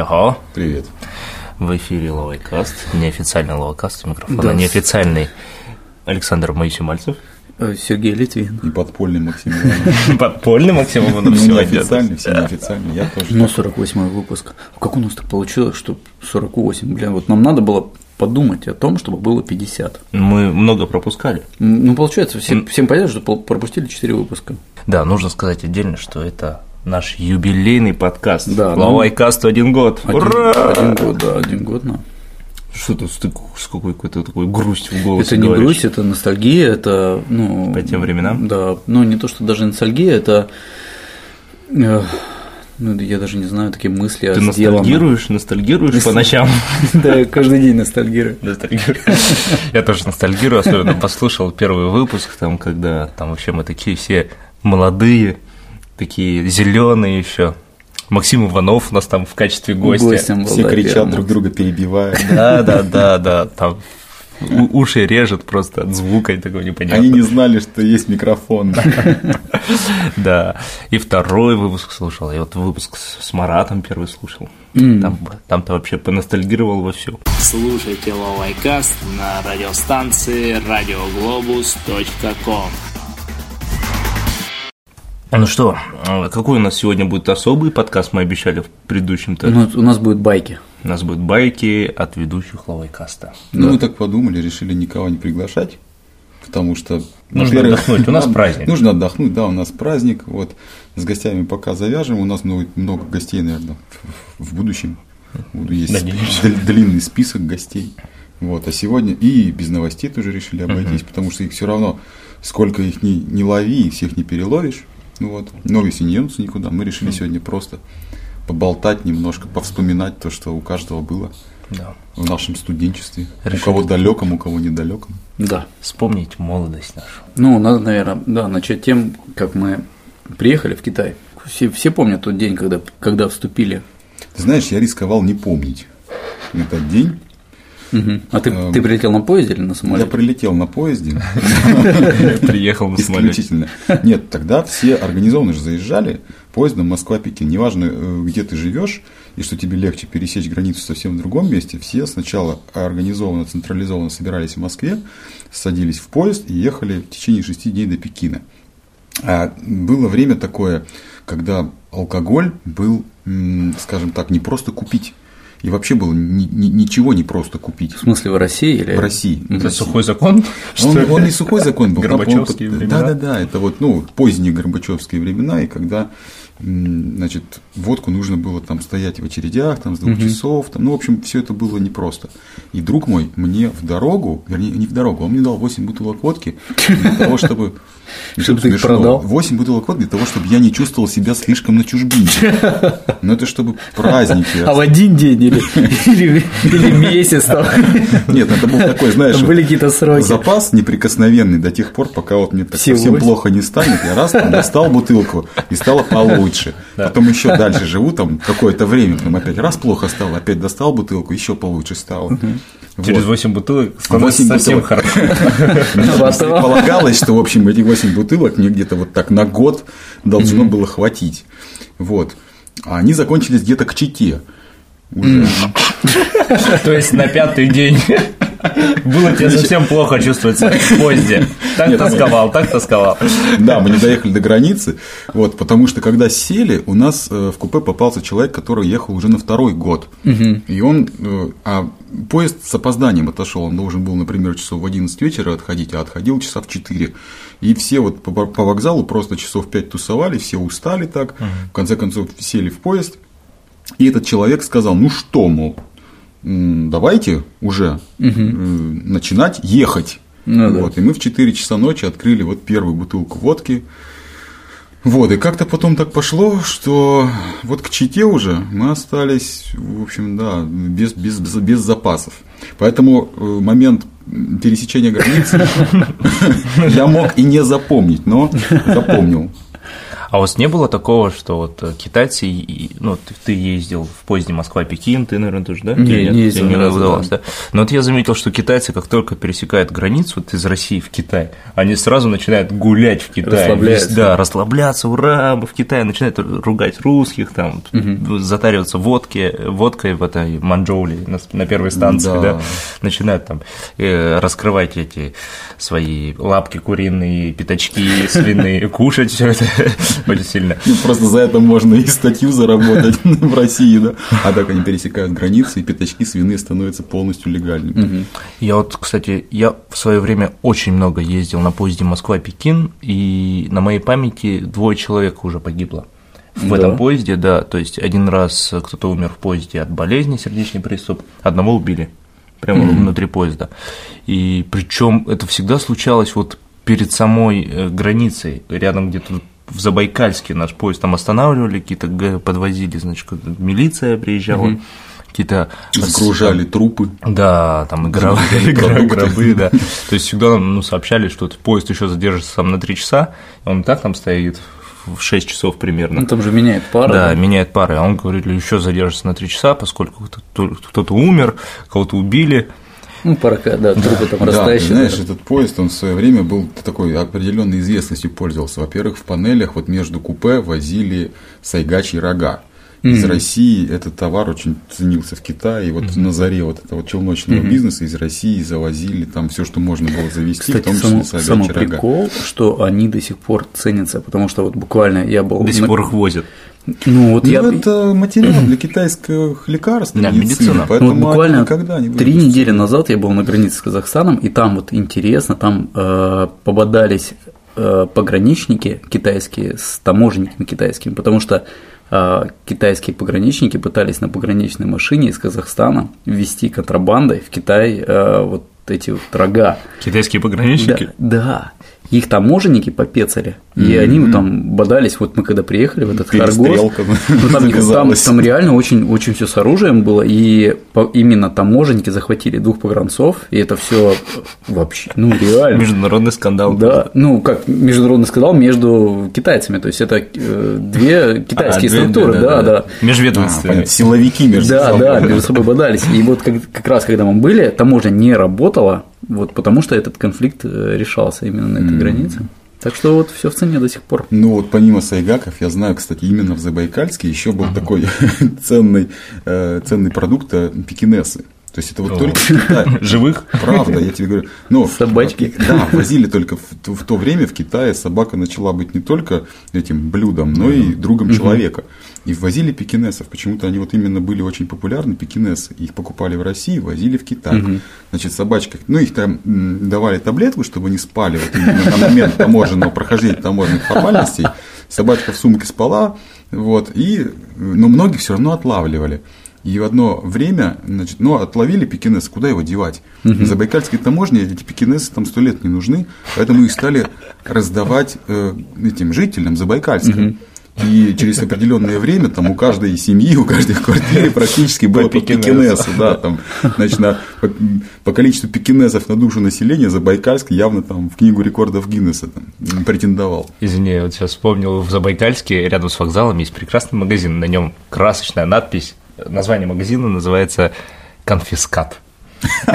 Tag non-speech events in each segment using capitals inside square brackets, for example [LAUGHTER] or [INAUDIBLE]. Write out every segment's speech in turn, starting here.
привет. Тадяхо. Привет. В эфире Ловайкаст, неофициальный Ловайкаст, микрофон, Да. неофициальный Александр Моисей Мальцев. Э, Сергей Литвин. И подпольный Максим Иванов. [LAUGHS] Подпольный Максим Иванов Ну, сегодня. неофициальный, все неофициальный, я тоже. Ну, 48 выпуск. Как у нас так получилось, что 48? Бля, вот нам надо было подумать о том, чтобы было 50. Мы много пропускали. Ну, получается, всем, всем понятно, что пропустили 4 выпуска. Да, нужно сказать отдельно, что это наш юбилейный подкаст. Да, ну- Ловайкасту один год. Один, Ура! один год, да, один год, да. Что-то с, такой- с какой-то такой грусть в голосе Это не говоришь. грусть, это ностальгия, это, ну… По тем временам? Да, ну, не то, что даже ностальгия, это… э, Ну, я даже не знаю, такие мысли Ты ностальгируешь, ностальгируешь по ночам. [LAUGHS] Да, каждый день ностальгирую. Ностальгирую. [LAUGHS] Я тоже ностальгирую, особенно послушал первый выпуск, там, когда там вообще мы такие все молодые, такие зеленые еще. Максим Иванов у нас там в качестве гостя. Гостем был, Все да, кричат первым. друг друга, перебивая. [LAUGHS] Да, да, да, да. Там уши режет просто от звука и такого непонятного. Они не знали, что есть микрофон. [LAUGHS] Да. И второй выпуск слушал. Я вот выпуск с Маратом первый слушал. Там-то вообще поностальгировал вовсю. Слушайте Ловайкаст на радиостанции radioglobus.com Ну что, э, какой у нас сегодня будет особый подкаст, мы обещали в предыдущем-то. Ну, у нас будут байки. У нас будут байки от ведущих Лавайкаста. Ну, мы так подумали, решили никого не приглашать, потому что... Нужно отдохнуть, у нас праздник. Нужно отдохнуть, да, у нас праздник, вот, с гостями пока завяжем, у нас много, много гостей, наверное, в, будущем. Есть Надеюсь. дл- длинный список гостей. Вот, а сегодня и без новостей тоже решили обойтись, потому что их все равно, сколько их не, не лови, всех не переловишь. Ну вот, новости не денутся никуда. Мы решили сегодня просто поболтать немножко, повспоминать то, что у каждого было Да. в нашем студенчестве. Решили. У кого далеком, у кого недалеком. Да. Вспомнить молодость нашу. Ну, надо, наверное, да, начать тем, как мы приехали в Китай. Все, все помнят тот день, когда, когда вступили. Ты знаешь, я рисковал не помнить этот день. Мгм. А ты, Эм, ты прилетел на поезде или на Я самолете? прилетел на поезде, [LAUGHS] Приехал на самолете. Нет, тогда все организованно же заезжали поездом Москва-Пекин. Неважно, э, где ты живешь, и что тебе легче пересечь границу совсем в другом месте, все сначала организованно, централизованно собирались в Москве, садились в поезд и ехали в течение шести дней до Пекина. А было время такое, когда алкоголь был, скажем так, не просто купить. И вообще было ни- ни- ничего не просто купить. В смысле, в России или В России. Это В России. сухой закон? Он, он не сухой закон был. Горбачевские времена? Да, да, да. Это вот, ну, поздние Горбачевские времена, и когда, значит, водку нужно было там стоять в очередях, там с двух часов, там, ну, в общем, все это было непросто. И друг мой мне в дорогу, вернее, не в дорогу, он мне дал 8 бутылок водки для того, чтобы... [LAUGHS] Чтобы ты продал? 8 бутылок водки для того, чтобы я не чувствовал себя слишком на чужбине. [LAUGHS] Но это чтобы праздники. А в один день или, [LAUGHS] месяц там, Нет, это был такой, знаешь, были какие-то сроки. запас неприкосновенный до тех пор, пока вот мне так совсем плохо не станет, я раз там достал бутылку и стало получше. Потом еще [LAUGHS] дальше живу там какое-то время, потом опять раз плохо стало, опять достал бутылку, еще получше стало. Вот. Через 8 бутылок становится Восемь совсем бутылок. [LAUGHS] хорошо. Мне Потом. предполагалось, что, в общем, этих 8 бутылок мне где-то вот так на год должно было хватить. Вот. А они закончились где-то к чите. [LAUGHS] То есть на пятый день было тебе совсем плохо чувствоваться в поезде. Так тосковал, так тосковал. Да, мы не доехали до границы, вот, потому что когда сели, у нас э, в купе попался человек, который ехал уже на второй год. И он, э, а поезд с опозданием отошел, он должен был, например, часов в 11 вечера отходить, а отходил часа в 4. И все вот по, вокзалу просто часов 5 тусовали, все устали так, в конце концов сели в поезд, и этот человек сказал, ну что, мол, давайте уже э, начинать ехать. Ну да. вот, и мы в 4 часа ночи открыли вот первую бутылку водки. Вот, и как-то потом так пошло, что вот к Чите уже мы остались, в общем, да, без, без, без, без запасов. Поэтому э, момент пересечения границы [LAUGHS] [LAUGHS] я мог и не запомнить, но запомнил. А у вас не было такого, что вот э, китайцы, и- ну, ты, ты ездил в поезде Москва-Пекин, ты, наверное, тоже, да? Не, Или не ездил ни разу, удалось, да. Но вот я заметил, что китайцы, как только пересекают границу вот из России в Китай, они сразу начинают гулять в Китае. Расслабляются. Да, расслабляться, ура, мы в Китае, начинают ругать русских, там, затариваться водки, водкой в этой Манчжоули на, на первой станции, Да. да, начинают там э, раскрывать эти свои лапки куриные, пятачки свиные, [LAUGHS] кушать все это очень сильно. Просто за это можно и статью заработать [LAUGHS] в России, да. А так они пересекают границы, и пятачки свиные становятся полностью легальными. Я вот, кстати, я в свое время очень много ездил на поезде Москва-Пекин, и на моей памяти двое человек уже погибло. В Да. этом поезде, да, то есть один раз кто-то умер в поезде от болезни, сердечный приступ, одного убили прямо внутри поезда. И причем это всегда случалось вот перед самой э, границей, рядом где-то в Забайкальске наш поезд там останавливали, какие-то подвозили, значит, милиция приезжала, какие-то Сгружали трупы. да, там Загружали продукты. гробы, да. То есть всегда нам ну, сообщали, что поезд еще задержится там на 3 часа, он и так там стоит в 6 часов примерно. Ну, там же меняет пара. Да, меняет пары. А он говорит, еще задержится на 3 часа, поскольку кто-то умер, кого-то убили. Ну, парка, да, трупы там Да, ты растающие. знаешь, этот поезд, он в свое время был такой определенной известностью пользовался. Во-первых, в панелях вот между купе возили сайгачьи рога. Из России этот товар очень ценился в Китае. И вот на заре вот этого челночного бизнеса из России завозили там все, что можно было завести, в Кстати, том самый, числе рога. прикол, что они до сих пор ценятся, потому что вот буквально я был... До сих на- пор их возят. Ну, вот Ну, я... это материал для китайских лекарств, Да, медицины, медицина. поэтому Ну, вот буквально они никогда не три недели назад я был на границе с Казахстаном, и там вот интересно, там э, пободались э, пограничники китайские с таможенниками китайскими, потому что э, китайские пограничники пытались на пограничной машине из Казахстана ввести контрабандой в Китай э, вот эти вот рога. Китайские Да, пограничники. да. Их таможенники попецали, и они там бодались, вот мы когда приехали в этот Харгос, ну, [LAUGHS] там, там, там реально очень, очень все с оружием было, и по- именно таможенники захватили двух погранцов, и это все вообще, ну реально. Международный скандал. Да, ну как международный сказал, между китайцами, то есть это э, две китайские А, две- структуры, да, да. А, Межведомственные. понятно, силовики между Да, собой. да, между собой бодались. И вот как, как раз когда мы были, таможня не работала, вот потому что этот конфликт э, решался именно на этой границе. Так что вот все в цене до сих пор. Ну вот помимо сайгаков, я знаю, кстати, именно в Забайкальске еще был такой [LAUGHS] ценный, э, ценный продукт э, пекинесы. То есть это вот только в Китае. [LAUGHS] Живых? Правда, я тебе говорю. Ну, Собачки. Да, возили только в, в то время в Китае собака начала быть не только этим блюдом, но и другом человека. И возили пекинесов. Почему-то они вот именно были очень популярны, пекинесы. Их покупали в России, возили в Китай. Значит, собачка, ну, их там давали таблетку, чтобы не спали вот именно на момент таможенного прохождения таможенных формальностей. Собачка в сумке спала, вот, и, но многих все равно отлавливали. И в одно время, значит, ну, отловили пекинеса, куда его девать? На Забайкальской таможне эти пекинесы там сто лет не нужны, поэтому их стали раздавать э, этим жителям Забайкальска. И через определенное время там у каждой семьи, у каждой в квартире [LAUGHS] практически было по пекинесу. Да, там, значит, на- по, по количеству пекинесов на душу населения Забайкальск явно там в книгу рекордов Гиннесса там, претендовал. Извини, я вот сейчас вспомнил, в Забайкальске рядом с вокзалом есть прекрасный магазин, на нем красочная надпись, название магазина называется «Конфискат». [LAUGHS]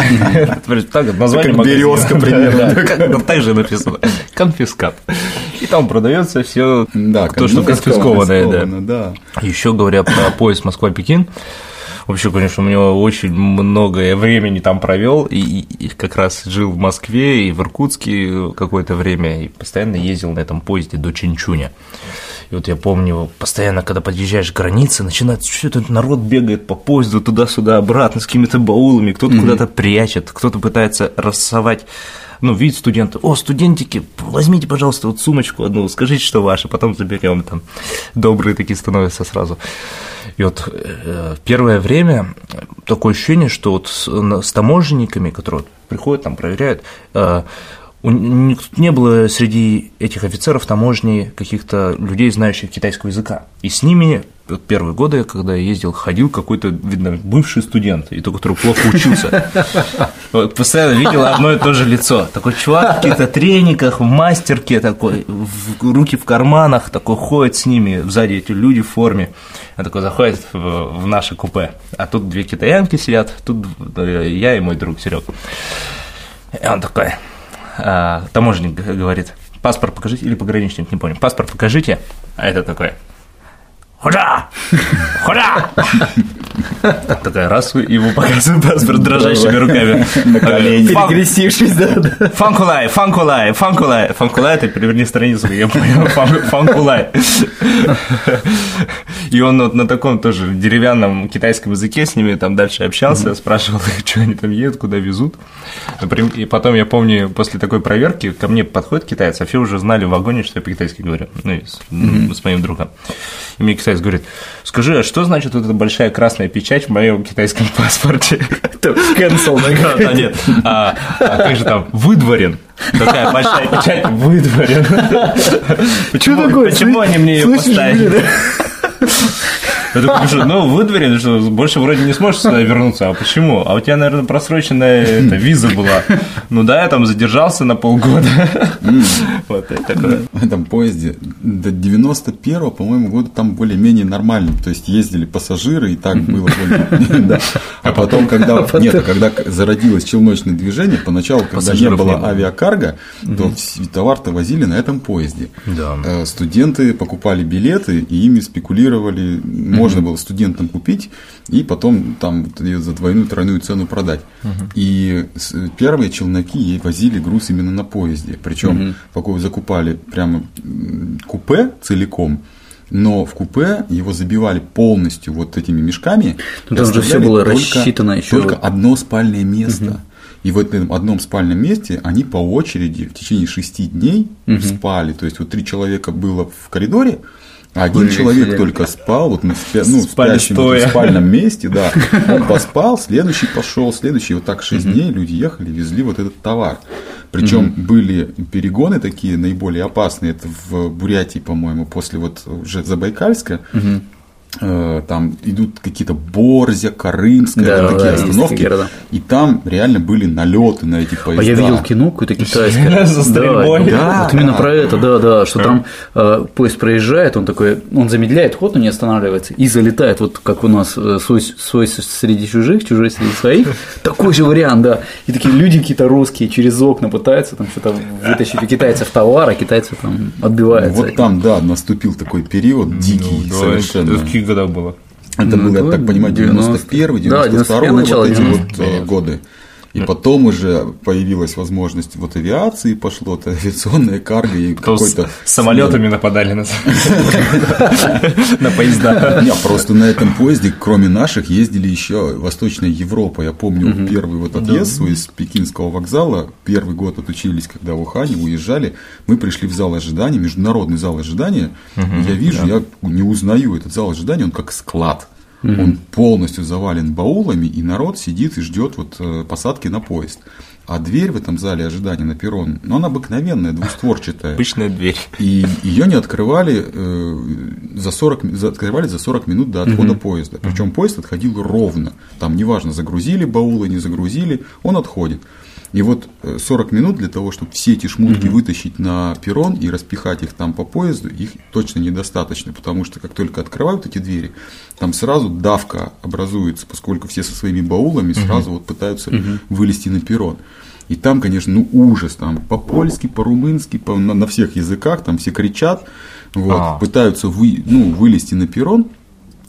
Так, название Как. «Березка» примерно. [LAUGHS] Так же написано. Конфискат. И там продается все Да, то, что конфискованное, да. да. Еще говоря про поезд Москва-Пекин, вообще, конечно, у меня очень многое времени там провел, и, и как раз жил в Москве и в Иркутске какое-то время, и постоянно ездил на этом поезде до Чинчуня. И вот я помню, постоянно, когда подъезжаешь к границе, начинает что это народ бегает по поезду туда-сюда, обратно с какими-то баулами, кто-то куда-то прячет, кто-то пытается рассовать ну, видит студенты, о, студентики, возьмите, пожалуйста, вот сумочку одну, скажите, что ваше, потом заберем, там, добрые такие становятся сразу. И вот э, первое время такое ощущение, что вот с, с таможенниками, которые приходят, там, проверяют, э, не было среди этих офицеров таможни каких-то людей, знающих китайского языка. И с ними первые годы, когда я ездил, ходил какой-то, видно, бывший студент, и то, который плохо учился. Постоянно видел одно и то же лицо. Такой чувак в каких-то трениках, в мастерке такой, в- руки в карманах, такой ходит с ними, сзади эти люди в форме. Он такой заходит в, в наше купе, а тут две китаянки сидят, тут э, я и мой друг Серег. И он такой, таможенник г- говорит, паспорт покажите, или пограничник, не помню, паспорт покажите, а это такой, Худа! Худа! [LAUGHS] Такая раз, ему показывает паспорт дрожащими руками. На колени. Перекрестившись, да. Фанкулай, фанкулай, фанкулай. Фанкулай, это переверни страницу, я понял, фан- фанкулай. И он вот на таком тоже деревянном китайском языке с ними там дальше общался, спрашивал их, что они там едут, куда везут. И потом я помню, после такой проверки ко мне подходит китаец, а все уже знали в вагоне, что я по-китайски говорю, ну, с моим другом. И мне китаец говорит, скажи, а что значит вот эта большая красная печать в моем китайском паспорте? Cancel, да. Нет. А, а как же там? Выдворен. Такая большая печать выдворен. Почему, такое? почему они мне ее поставили? Я такой пишу, ну, выдворен, что больше вроде не сможешь сюда вернуться. А почему? А у тебя, наверное, просроченная эта, виза была. Ну да, я там задержался на полгода. Вот это такое. В этом поезде до 91-го, по-моему, года там более-менее нормально. То есть ездили пассажиры, и так было более да. А потом, когда нет, а когда зародилось челночное движение, поначалу, когда не было авиакарго, то товар-то возили на этом поезде. Э, Студенты покупали билеты и ими спекулировали. Можно было студентам купить и потом там её за двойную, тройную цену продать. И с- первые челноки ей возили груз именно на поезде. Причем закупали прямо купе целиком. Но в купе его забивали полностью вот этими мешками. Ну, и там же оставляли было только- рассчитано ещё Только одно спальное место. И в этом одном спальном месте они по очереди в течение шести дней спали. То есть вот три человека было в коридоре, а один Были человек сидели. только спал вот на спя- ну, в Спали спящем вот в спальном месте, да. [LAUGHS] Он поспал, следующий пошел, следующий. Вот так шесть дней люди ехали, везли вот этот товар. Причем были перегоны такие наиболее опасные. Это в Бурятии, по-моему, после вот уже Забайкальска. Э, Там идут какие-то Борзя, Карымская, Да, такие да, остановки. такие. И там реально были налеты на эти поезда. А я видел кино какое-то китайское. [LAUGHS] За стрельбой. Да, Да, вот именно про это, да, да, что там э, поезд проезжает, он такой, он замедляет ход, но не останавливается, и залетает, вот как у нас э, свой, свой среди чужих, чужой среди своих, такой же вариант, да. И такие люди какие-то русские через окна пытаются там что-то вытащить у китайцев товар, а китайцы там отбиваются. Вот там, да, наступил такой период дикий Да, совершенно. Каких годах было? Это Ну, был, я да, так понимаю, 91 да, 92 91, начало вот эти 90-х. вот э, годы. И потом уже появилась возможность вот авиации, пошло это авиационная карго и какой-то самолетами нападали [LAUGHS] на поезда. Не, просто на этом поезде, кроме наших, ездили еще Восточная Европа. Я помню первый вот отъезд свой из Пекинского вокзала. Первый год отучились, когда в Ухане уезжали. Мы пришли в зал ожидания, международный зал ожидания. Я вижу, я не узнаю этот зал ожидания, он как склад. Он полностью завален баулами, и народ сидит и ждет вот э, посадки на поезд. А дверь в этом зале ожидания на перрон, ну, она обыкновенная, двустворчатая. Обычная дверь. И ее не открывали э, за 40, ми- за- открывали за 40 минут до отхода поезда. Причем поезд отходил ровно. Там неважно, загрузили баулы, не загрузили, он отходит. И вот э, 40 минут для того, чтобы все эти шмутки вытащить на перрон и распихать их там по поезду, их точно недостаточно, потому что как только открывают эти двери, там сразу давка образуется, поскольку все со своими баулами сразу вот пытаются вылезти на перрон. И там, конечно, ну ужас, там по-польски, по-румынски, по, на, на всех языках, там все кричат, вот, А. пытаются вы, ну, вылезти на перрон.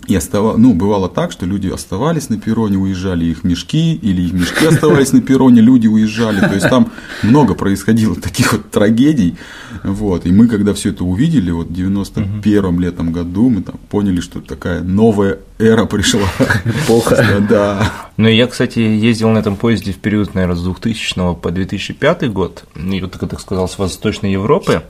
И остава... ну, бывало так, что люди оставались на перроне, уезжали их мешки, или их мешки оставались на перроне, люди уезжали. То есть там много происходило таких вот трагедий. Вот. И мы, когда все это увидели, вот в 91-м летом году, мы там поняли, что такая новая эра пришла. Эпоха. Да. Ну, я, кстати, ездил на этом поезде в период, наверное, с 2000 по 2005 год, и вот, как ты сказал, с Восточной Европы.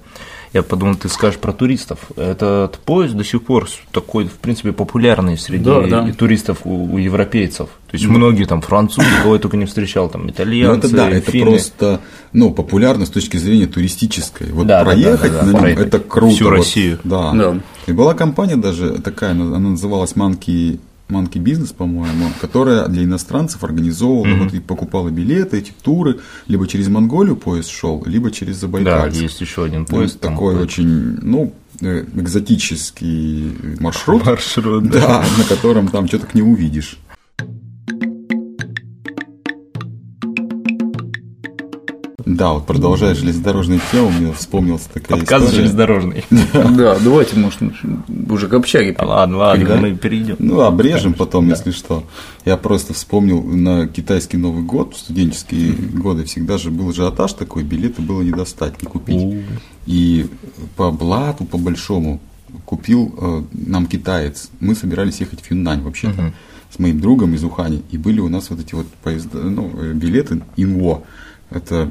Я подумал, ты скажешь про туристов. Этот поезд до сих пор такой, в принципе, популярный среди Да, да. туристов у, у европейцев. То есть многие там французы, кого я только не встречал, там Ну, итальянцы, это да, это финны. просто, ну, популярно с точки зрения туристической. Вот Да, проехать да, да, да, на нем, проехать это круто. всю вот, Россию. Да. Да. И была компания даже такая, она она называлась Monkey, Monkey Business, по-моему, которая для иностранцев организовывала, вот и покупала билеты, эти туры, либо через Монголию поезд шел, либо через Да, Забайкальск. есть еще один Ну, поезд. там такой вот. очень, ну, э, экзотический маршрут. маршрут. да. Да, на котором там что-то не увидишь. Да, вот продолжая железнодорожную тему, мне вспомнилась такая Подкаст история. железнодорожный. [LAUGHS] Да, давайте, может, уже к общаге. Ладно, ладно, мы перейдем. Ну, обрежем потом, если что. Я просто вспомнил на китайский Новый год, в студенческие годы всегда же был ажиотаж такой, билеты было не достать, не купить. И по блату, по большому, купил э, нам китаец. Мы собирались ехать в Юннань вообще-то с моим другом из Ухани. И были у нас вот эти вот поезда, ну, э, билеты Инво. Это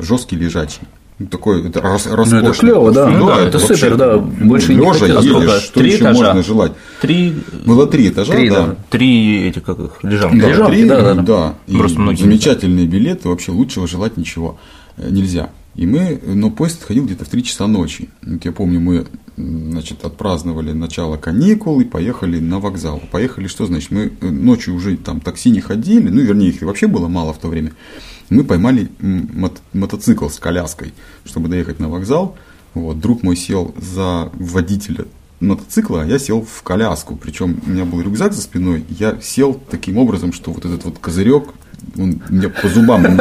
жесткий лежачий. Ну, Такой, это рас- роскошный. клёво, да. Ну Ну да, это вообще, супер, да. Больше не лежа хотелось. едешь, Сколько? что Три еще этажа? можно желать? Три, Было три этажа, Три, да. да. три эти, как их, лежанки. Да, Лежанки, три, да, да, да. И Просто многие не замечательные билеты, вообще лучшего желать ничего э, нельзя. И мы, но поезд отходил где-то в 3 часа ночи. Вот я помню, мы значит, отпраздновали начало каникул и поехали на вокзал. Поехали, что значит? Мы э, ночью уже там такси не ходили, ну, вернее, их вообще было мало в то время. Мы поймали м, мот- мотоцикл с коляской, чтобы доехать на вокзал. Вот, друг мой сел за водителя мотоцикла, а я сел в коляску. Причем у меня был рюкзак за спиной. Я сел таким образом, что вот этот вот козырек он мне по зубам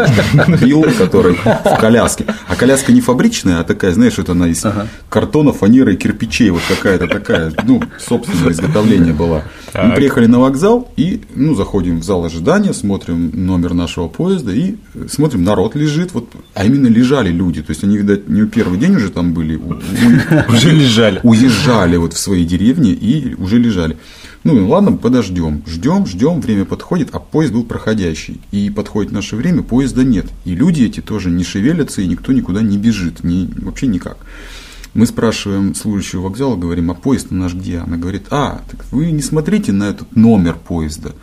бил, который в коляске. А коляска не фабричная, а такая, знаешь, вот она из картона, фанеры и кирпичей, вот какая-то такая, ну, собственное изготовление была. Мы Так. приехали на вокзал и, ну, заходим в зал ожидания, смотрим номер нашего поезда и смотрим, народ лежит, вот, а именно лежали люди, то есть они, видать, не первый день уже там были, Уже лежали. уезжали вот в свои деревни и уже лежали. Ну, ладно, подождем. Ждем, ждем, время подходит, а поезд был проходящий. И подходит наше время, поезда нет. И люди эти тоже не шевелятся, и никто никуда не бежит, ни, вообще никак. Мы спрашиваем служащего вокзала, говорим, а поезд наш где? Она говорит, а, так вы не смотрите на этот номер поезда,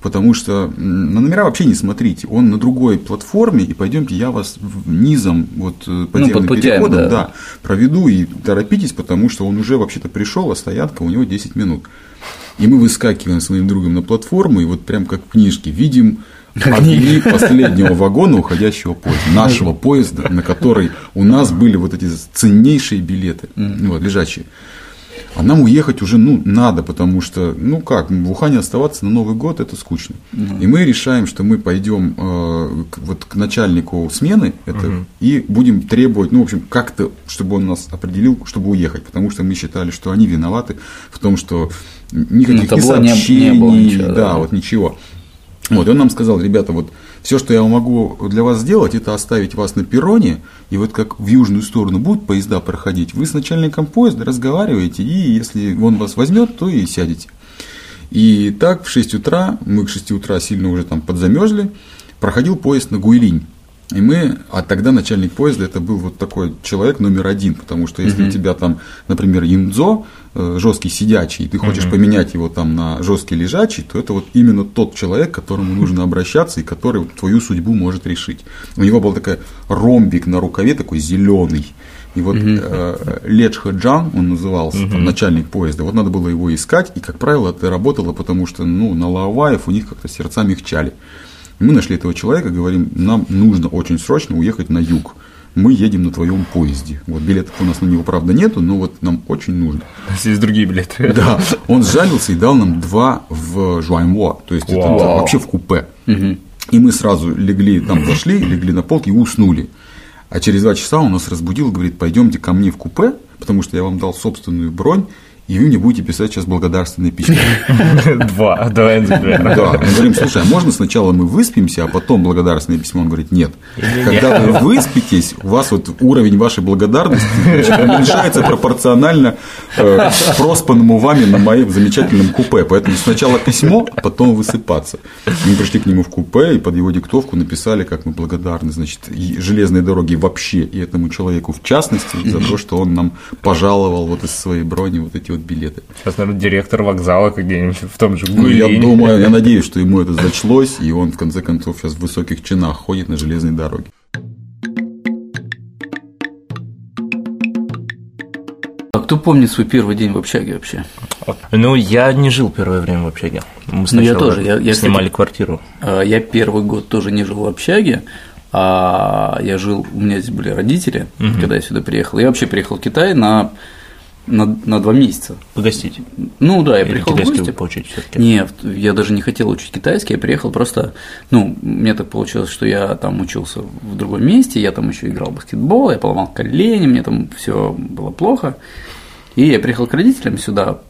потому что на номера вообще не смотрите, он на другой платформе, и пойдемте, я вас низом, вот э, подземным путями, переходом, да. да, проведу и торопитесь, потому что он уже вообще-то пришел, а стоянка у него 10 минут. И мы выскакиваем с моим другом на платформу, и вот прям как в книжке видим огни последнего вагона уходящего поезда, нашего поезда, на который у нас были вот эти ценнейшие билеты, вот, лежачие. А нам уехать уже, ну, надо, потому что, ну как, в Ухане оставаться на Новый год это скучно. И мы решаем, что мы пойдем э, к, вот к начальнику смены это, и будем требовать, ну, в общем, как-то, чтобы он нас определил, чтобы уехать, потому что мы считали, что они виноваты в том, что никаких ни табло не- не сообщений, было ничего, да, да. вот ничего. Вот, и он нам сказал, ребята, вот все, что я могу для вас сделать, это оставить вас на перроне, и вот как в южную сторону будут поезда проходить, вы с начальником поезда разговариваете, и если он вас возьмет, то и сядете. И так в 6 утра, мы к 6 утра сильно уже там подзамерзли, проходил поезд на Гуйлинь. И мы, а тогда начальник поезда это был вот такой человек номер один, потому что если у тебя там, например, Индзо, э, жесткий сидячий, и ты хочешь поменять его там на жесткий лежачий, то это вот именно тот человек, к которому нужно обращаться и который вот твою судьбу может решить. У него был такой ромбик на рукаве, такой зеленый. И вот э, Ледж Хаджан, он назывался, там, начальник поезда, вот надо было его искать, и, как правило, это работало, потому что ну, на Лаоваев у них как-то сердца мягчали. И мы нашли этого человека, говорим, нам нужно очень срочно уехать на юг. Мы едем на твоем поезде. Вот билетов у нас на него, правда, нету, но вот нам очень нужно. У нас есть другие билеты. Да, он сжалился и дал нам два в Жуаньмо, то есть это вообще в купе. И мы сразу легли, там зашли, легли на полке и уснули. А через два часа он нас разбудил говорит, пойдемте ко мне в купе, потому что я вам дал собственную бронь, и вы мне будете писать сейчас благодарственное письмо. [LAUGHS] Два, давай например. Да, мы говорим, слушай, а можно сначала мы выспимся, а потом благодарственное письмо? Он говорит, нет. Когда вы выспитесь, у вас вот уровень вашей благодарности уменьшается пропорционально э, проспанному вами на моем замечательном купе. Поэтому сначала письмо, а потом высыпаться. Мы пришли к нему в купе и под его диктовку написали, как мы благодарны, значит, железной дороге вообще и этому человеку в частности за то, что он нам пожаловал вот из своей брони вот эти вот билеты. Сейчас, наверное, директор вокзала где-нибудь в том же ну, Я думаю, я надеюсь, что ему это зачлось, и он в конце концов сейчас в высоких чинах ходит на железной дороге. А кто помнит свой первый день в общаге вообще? Ну, я не жил первое время в общаге. Мы ну, я тоже. Я, я, снимали кстати, квартиру. А, я первый год тоже не жил в общаге. А я жил, у меня здесь были родители, угу. когда я сюда приехал. Я вообще приехал в Китай на на, на два месяца. Погостить? Ну да, я Или приехал в гости. поучить все таки Нет, я даже не хотел учить китайский, я приехал просто, ну, мне так получилось, что я там учился в другом месте, я там еще играл в баскетбол, я поломал колени, мне там все было плохо. И я приехал к родителям сюда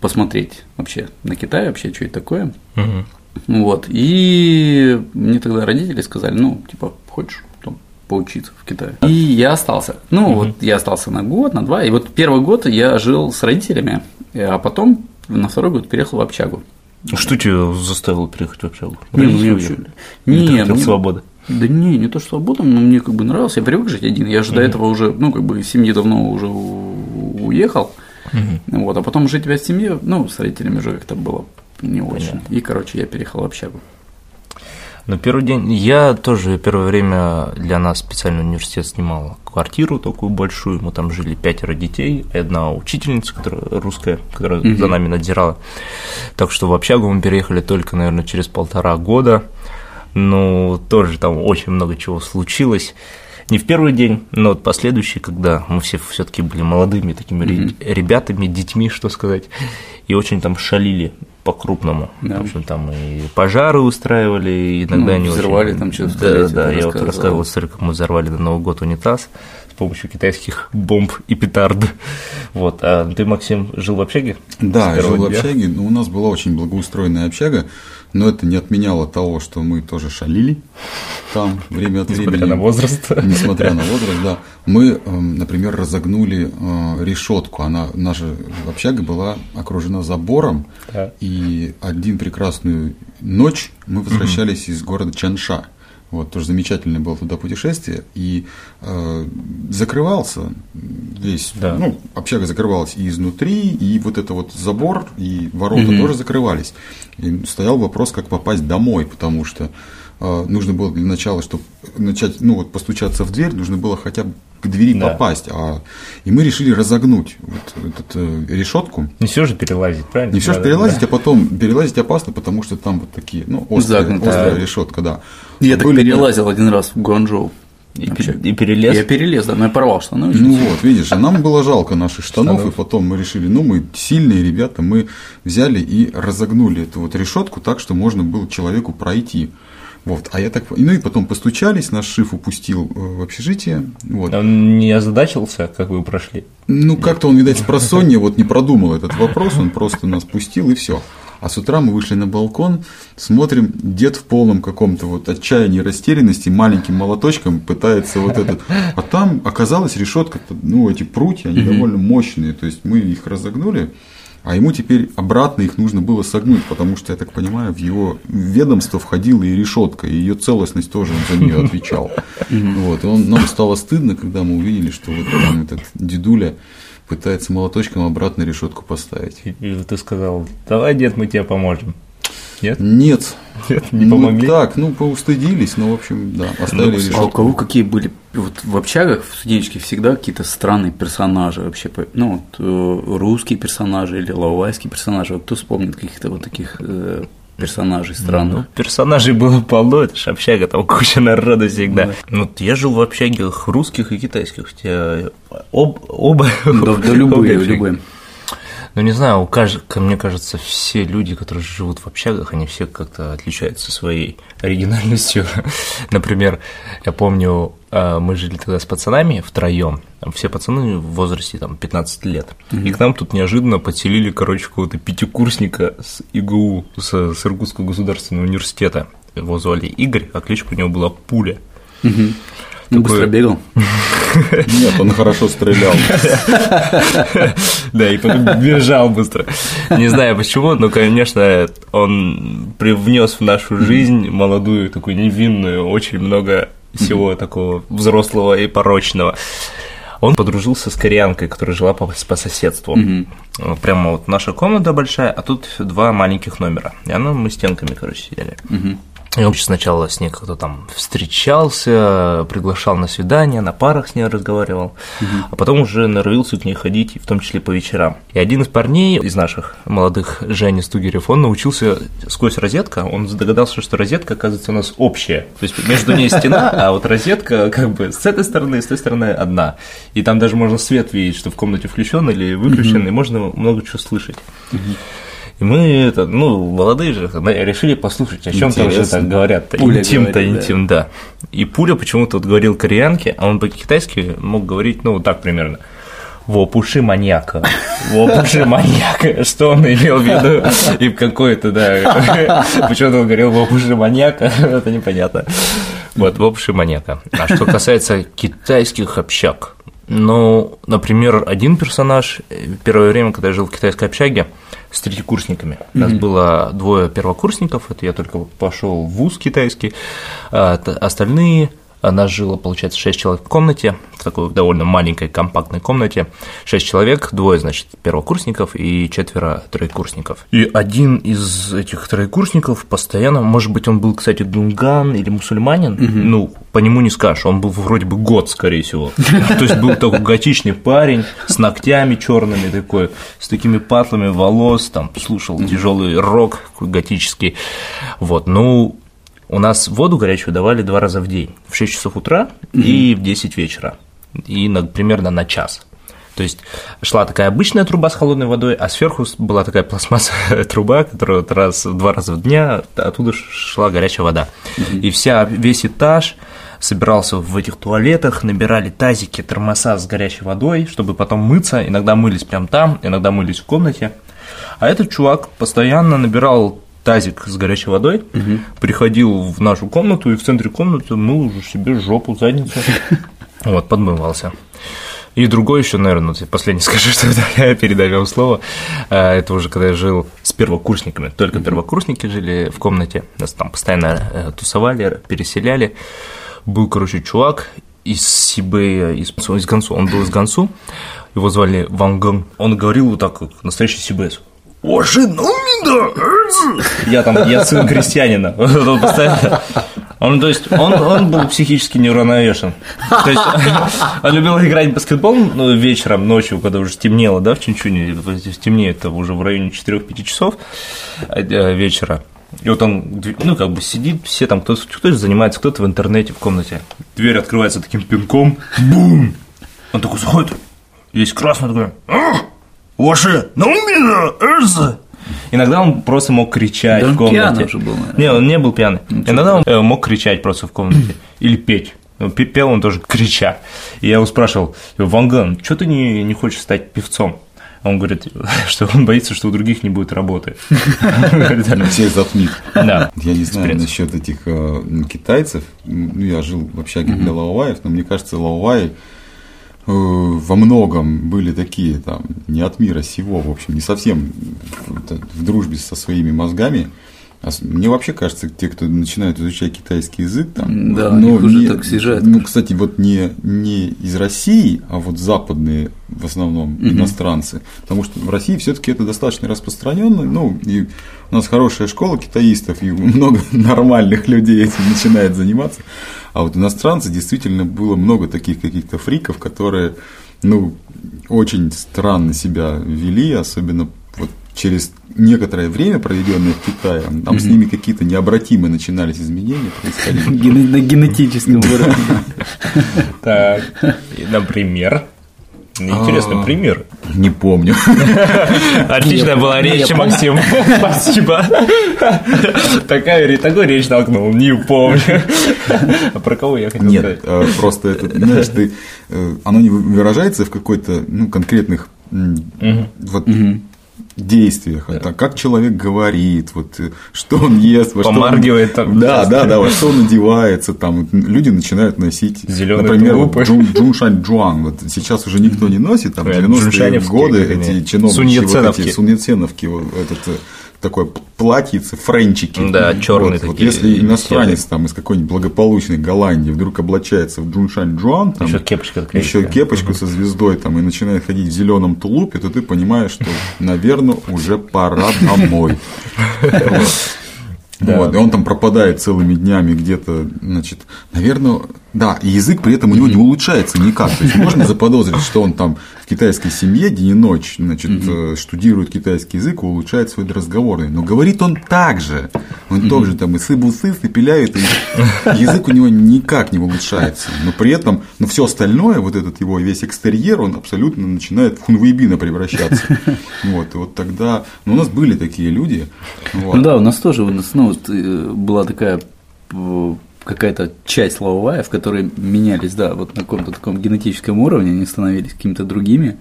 посмотреть вообще на Китай, вообще, что это такое. Угу. Вот. И мне тогда родители сказали, ну, типа, хочешь поучиться в Китае. И я остался. Ну, угу. вот я остался на год, на два. И вот первый год я жил с родителями, а потом на второй год переехал в общагу. Что тебя заставило переехать в общагу? Не, ну, мне вообще... Не, не ну, свобода. Да не, не то, что свобода, но мне как бы нравилось, я привык жить один. Я же угу. до этого уже, ну, как бы из семьи давно уже уехал. Угу. Вот, а потом жить в семье, ну, с родителями уже как-то было не Понятно. очень. И, короче, я переехал в общагу. Но первый день я тоже первое время для нас специальный университет снимал квартиру такую большую. Мы там жили пятеро детей, и одна учительница, которая русская, которая mm-hmm. за нами надзирала. Так что в общагу мы переехали только, наверное, через полтора года. Ну, тоже там очень много чего случилось не в первый день, но вот последующий, когда мы все все-таки были молодыми такими mm-hmm. ребятами, детьми, что сказать, и очень там шалили по-крупному. Да. В общем, там и пожары устраивали, иногда ну, они взорвали очень... там что-то. Да, да, я вот рассказывал историю, как мы взорвали на Новый год унитаз с помощью китайских бомб и петард. Вот. А ты, Максим, жил в общаге? Да, я жил дня? в общаге. Ну, у нас была очень благоустроенная общага, но это не отменяло того, что мы тоже шалили там время от времени. Несмотря на возраст. Несмотря на возраст, да. Мы, эм, например, разогнули э, решетку. Она, наша общага была окружена забором, да. и один прекрасную ночь мы возвращались угу. из города Чанша. Вот, тоже замечательное было туда путешествие. И э, закрывался весь, да. ну, общага закрывалась и изнутри, и вот это вот забор, и ворота угу. тоже закрывались. И стоял вопрос, как попасть домой, потому что нужно было для начала, чтобы начать, ну вот постучаться в дверь, нужно было хотя бы к двери да. попасть. А, и мы решили разогнуть вот эту э, решетку. Не все же перелазить, правильно? Не все же перелазить, да. а потом перелазить опасно, потому что там вот такие, ну, острая, острая решетка, да. Я так перелазил один раз в Гуанчжоу. И, и перелез? Я перелез, да, но я порвал штаны. Ну вот, видишь, а нам было жалко наших штанов, штанов, и потом мы решили, ну, мы сильные ребята, мы взяли и разогнули эту вот решетку так, что можно было человеку пройти. Вот, а я так, ну и потом постучались, наш шиф упустил э, в общежитие. Вот. Он не озадачился, как вы прошли? Ну, как-то он, видать, с просонья вот не продумал этот вопрос, он просто нас пустил и все. А с утра мы вышли на балкон, смотрим, дед в полном каком-то вот отчаянии, растерянности, маленьким молоточком пытается вот этот. А там оказалась решетка, ну, эти прутья, они довольно мощные, то есть мы их разогнули, а ему теперь обратно их нужно было согнуть, потому что, я так понимаю, в его ведомство входила и решетка, и ее целостность тоже он за нее [LAUGHS] отвечал. Вот, и он, нам стало стыдно, когда мы увидели, что вот там этот дедуля пытается молоточком обратно решетку поставить. И, и ты сказал, давай, дед, мы тебе поможем. Нет? Нет. Нет, не помогли? Ну, так, ну, поустыдились, но, в общем, да, оставили ну, решетку. А у кого какие были? Вот в общагах, в студенчеке всегда какие-то странные персонажи вообще, ну, вот, э, русские персонажи или лаовайские персонажи. Вот кто вспомнит каких-то вот таких э, персонажей странных. Ну, персонажей было полно, это же общага, там куча народа всегда. Да. Ну, я жил в общагах русских и китайских, у тебя об, оба. Да, да любые, [LAUGHS] любые. Ну, не знаю, у каждого, мне кажется, все люди, которые живут в общагах, они все как-то отличаются своей оригинальностью. [LAUGHS] Например, я помню, э, мы жили тогда с пацанами втроем, все пацаны в возрасте там 15 лет. Mm-hmm. И к нам тут неожиданно подселили, короче, какого-то пятикурсника с ИГУ, с, с Иркутского государственного университета. Его звали Игорь, а кличка у него была Пуля. Mm-hmm. Такой... Быстро бегал? [LAUGHS] Нет, он хорошо стрелял. Да, и потом бежал быстро. Не знаю почему, но, конечно, он привнес в нашу жизнь молодую, такую невинную, очень много всего такого взрослого и порочного. Он подружился с кореянкой, которая жила по, по соседству. Угу. Прямо вот наша комната большая, а тут два маленьких номера. И она мы стенками, короче, сидели. Угу. И он сначала с ней как-то там встречался, приглашал на свидание, на парах с ней разговаривал, угу. а потом уже норовился к ней ходить, в том числе по вечерам. И один из парней из наших молодых, Женя Стугерев, он научился сквозь розетка, он догадался, что розетка, оказывается, у нас общая. То есть между ней стена, а вот розетка как бы с этой стороны, с той стороны одна. И там даже можно свет видеть, что в комнате включен или выключен, угу. и можно много чего слышать. Угу. И мы, это, ну, молодые же, решили послушать, о чем там же так говорят. Интим-то, интим, да. И Пуля почему-то вот говорил кореянке, а он по-китайски мог говорить, ну, вот так примерно. Вопуши маньяка. Вопуши маньяка. Что он имел в виду? И какой-то, да. Почему-то он говорил вопуши маньяка. Это непонятно. Вот, вопуши маньяка. А что касается китайских общак, ну, например, один персонаж, э, первое время, когда я жил в китайской общаге, с третьекурсниками. У нас mm-hmm. было двое первокурсников, это я только пошел в вуз китайский, а остальные нас жило, получается, 6 человек в комнате, в такой довольно маленькой компактной комнате. 6 человек, двое, значит, первокурсников и четверо троекурсников. И один из этих троекурсников постоянно, может быть, он был, кстати, дунган или мусульманин, угу. ну, по нему не скажешь, он был вроде бы год, скорее всего. [LAUGHS] То есть был такой готичный парень с ногтями черными такой, с такими патлами волос, там слушал тяжелый рок готический. Вот, ну, у нас воду горячую давали два раза в день, в 6 часов утра и в 10 вечера, и на, примерно на час. То есть шла такая обычная труба с холодной водой, а сверху была такая пластмассовая [LAUGHS] труба, которая вот раз, два раза в дня, оттуда шла горячая вода. И вся, весь этаж собирался в этих туалетах, набирали тазики, термоса с горячей водой, чтобы потом мыться. Иногда мылись прямо там, иногда мылись в комнате. А этот чувак постоянно набирал тазик с горячей водой, угу. приходил в нашу комнату и в центре комнаты мыл уже себе жопу, задницу. [LAUGHS] Вот, подмывался. И другой еще, наверное, ну, последний [LAUGHS] скажу, что я передаю вам слово. А, это уже когда я жил с первокурсниками. Только первокурсники жили в комнате. Нас там постоянно э, тусовали, переселяли. Был, короче, чувак из Сибэя, из, из Гансу. Он был из Гансу. Его звали Ван Гэн. Он говорил вот так, как сибэйс. Я там, я сын крестьянина. [LAUGHS] Он постоянно. Он, то есть, он, он был психически неуравновешен. То есть, [LAUGHS] он любил играть в баскетбол ну, вечером, ночью, когда уже темнело, да, в Чинчуне, темнеет это уже в районе 4-5 часов э, вечера. И вот он, ну, как бы сидит, все там, кто-то кто занимается, кто-то в интернете, в комнате. Дверь открывается таким пинком, бум! Он такой заходит, весь красный такой, Ваши наумина, Эрза! Иногда он просто мог кричать да в комнате. Уже был, наверное. не, он не был пьяный. Ничего. Иногда он э, мог кричать просто в комнате. [CLEARS THROAT] Или петь. Ну, пел он тоже крича. И я его спрашивал, Ванган, что ты не, не хочешь стать певцом? Он говорит, [LAUGHS] что он боится, что у других не будет работы. [LAUGHS] Всех затмит. Да. Я не знаю насчет этих э, китайцев. Ну, я жил в общаге для Лаоваев, но мне кажется, Лаоваи Э, во многом были такие, там, не от мира сего, в общем, не совсем в дружбе со своими мозгами. А мне вообще кажется, те, кто начинают изучать китайский язык, там, да, но их уже так съезжают. Ну, кстати, вот не, не из России, а вот западные в основном угу. иностранцы. Потому что в России все-таки это достаточно распространенно. Ну, и у нас хорошая школа китаистов, и много [LAUGHS] нормальных людей этим начинает заниматься. А вот иностранцы действительно было много таких каких-то фриков, которые ну, очень странно себя вели, особенно вот через некоторое время, проведенное в Китае, там mm-hmm. с ними какие-то необратимые начинались изменения происходить. На генетическом уровне. [LAUGHS] Так, например, интересный а, пример. Не помню. [LAUGHS] Отличная была речь, Максим. [LAUGHS] Спасибо. Такая, такую речь толкнул, не помню. А [LAUGHS] про кого я хотел Нет, сказать? э, просто это, знаешь, ты, э, оно не выражается в какой-то, ну, конкретных вот, действиях, это как человек говорит, вот, э, что он ест, во что он- Помаргивает там. Да, да, да, во что он одевается, там, люди начинают носить, Зелёные например, вот. Джун, Джуншань Джуан, вот сейчас уже никто не носит, там, в Э, 90-е джуншаневские, годы эти чиновники, вот эти суньяценовки, вот этот э, такое платьице, френчики. Да, чёрные вот, вот. такие, если иностранец там из какой-нибудь благополучной Голландии вдруг облачается в Джуншань Джуан, там, Ещё кепочка такая еще кепочку со звездой там и начинает ходить в зеленом тулупе, то ты понимаешь, что, наверное, уже пора домой. Вот, и он там пропадает целыми днями где-то, значит, наверное, да, и язык при этом у него не улучшается никак. То есть можно [LAUGHS] заподозрить, что он там в китайской семье день и ночь, значит, э, штудирует китайский язык и улучшает свой разговорный. Но говорит он так же. Он тоже там и сыбу-сыс, и пиляет, и [LAUGHS] язык у него никак не улучшается. Но при этом, но все остальное, вот этот его весь экстерьер, он абсолютно начинает в хунвейбина превращаться. [LAUGHS] Вот, и вот тогда, ну, у нас были такие люди. вот. Ну да, у нас тоже у нас, ну, вот, э, была такая э, какая-то часть лавовая, в которой менялись, да, вот на каком-то таком генетическом уровне, они становились какими-то другими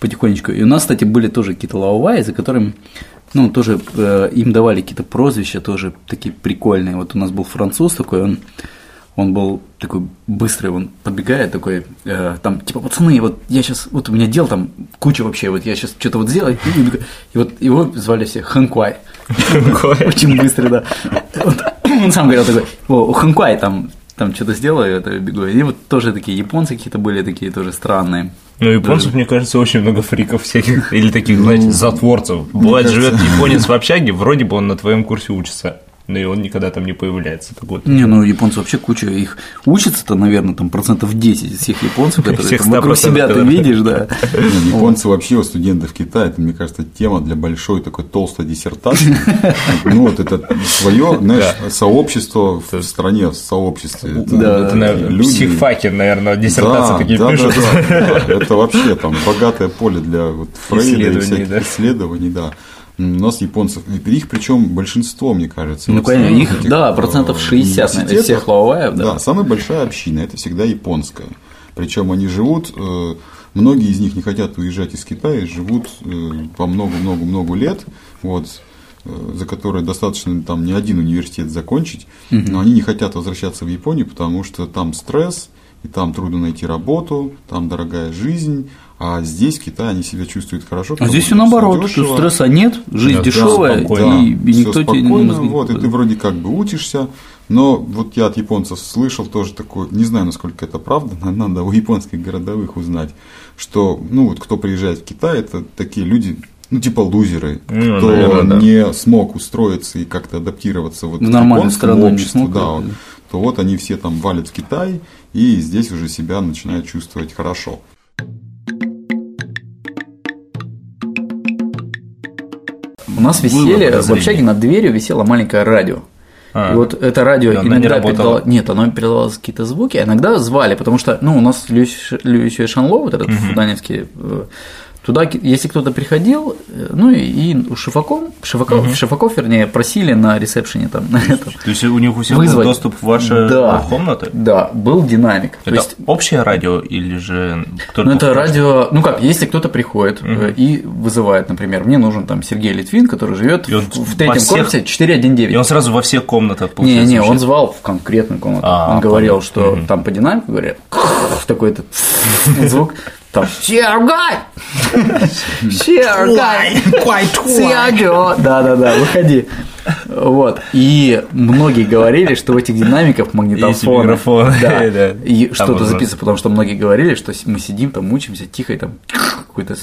потихонечку. И у нас, кстати, были тоже какие-то лавовая, за которым, ну, тоже э, им давали какие-то прозвища тоже такие прикольные. Вот у нас был француз такой, он он был такой быстрый, он подбегает такой, э, там, типа, пацаны, вот я сейчас, вот у меня дел там куча вообще, вот я сейчас что-то вот сделаю, и, и вот его звали все Ханкуай. Очень быстрый, да. Он сам говорил такой, о, Ханкуай там, там что-то сделаю, это бегу. И вот тоже такие японцы какие-то были такие тоже странные. Ну, японцев, мне кажется, очень много фриков всяких. [LAUGHS] Или таких, знаете, затворцев. Бывает, живет японец в общаге, [LAUGHS] вроде бы он на твоем курсе учится. Но и он никогда там не появляется. Так вот. Не, ну японцы вообще куча их учатся-то, наверное, там процентов 10 из всех японцев, которые Всех там вокруг 100%, себя ты видишь, да. Не, Японцы вообще у студентов Китая, это, мне кажется, тема для большой такой толстой диссертации. Ну, вот это свое, знаешь, сообщество в стране, в сообществе. Да, Это, наверное, люди- психфаки, наверное, диссертации такие пишут. да, да. Это вообще там богатое поле для вот Фрейда и всяких исследований, да. У нас японцев, их причем большинство, мне кажется. Ну, конечно, их, да, э, процентов 60, наверное, всех лаваев, да. Да, самая большая община это всегда японская. Причем они живут, э, многие из них не хотят уезжать из Китая, живут э, по много-много-много лет, вот, за которые достаточно там не один университет закончить, но они не хотят возвращаться в Японию, потому что там стресс, и там трудно найти работу, там дорогая жизнь, а здесь, в Китае, они себя чувствуют хорошо. А здесь все наоборот, что стресса нет, жизнь Да, дешевая, спокойно. и, и всё никто тебе не спокойно, мозги вот, и ты вроде как бы учишься, но вот я от японцев слышал тоже такое, не знаю, насколько это правда, но надо у японских городовых узнать, что, ну вот, кто приезжает в Китай, это такие люди, ну, типа лузеры, Ну, кто наверное, да. не смог устроиться и как-то адаптироваться вот В нормальную страну не обществу, смог, да, да. вот, то вот они все там валят в Китай, и здесь уже себя начинают чувствовать хорошо. У нас висели, в общаге над дверью висело маленькое радио. А. И вот это радио не иногда работало? передавало, нет, оно передавало какие-то звуки, а иногда звали, потому что, ну, у нас Лю Сюэ Шанло, вот этот в Донецке, э, туда, если кто-то приходил, э, ну, и, и у Шифаком, Шифаков, Шифаков, вернее, просили на ресепшене там, на этом, То есть у них у всех вызвать. был доступ в ваши Да. комнаты? Да, был динамик. То Это есть общее радио или же только Ну, это в- радио, ну как, если кто-то приходит э, и вызывает, например, мне нужен там Сергей Литвин, который живет он в, в третьем всех- корпусе 419. И он сразу во всех комнатах Не, получается, не, он звучит? звал в конкретную комнату. А, он говорил, понятно. что Мгм. там по динамику говорят, [LAUGHS] такой-то [LAUGHS] звук, там Сергай! [LAUGHS] Сергай! Сергай! Да-да-да, выходи. Вот. И многие говорили, что в этих динамиках магнитофоны. микрофоны, Да. [LAUGHS] И что-то записывают, потому что многие говорили, что мы сидим там, мучимся тихо, и там [LAUGHS] какой-то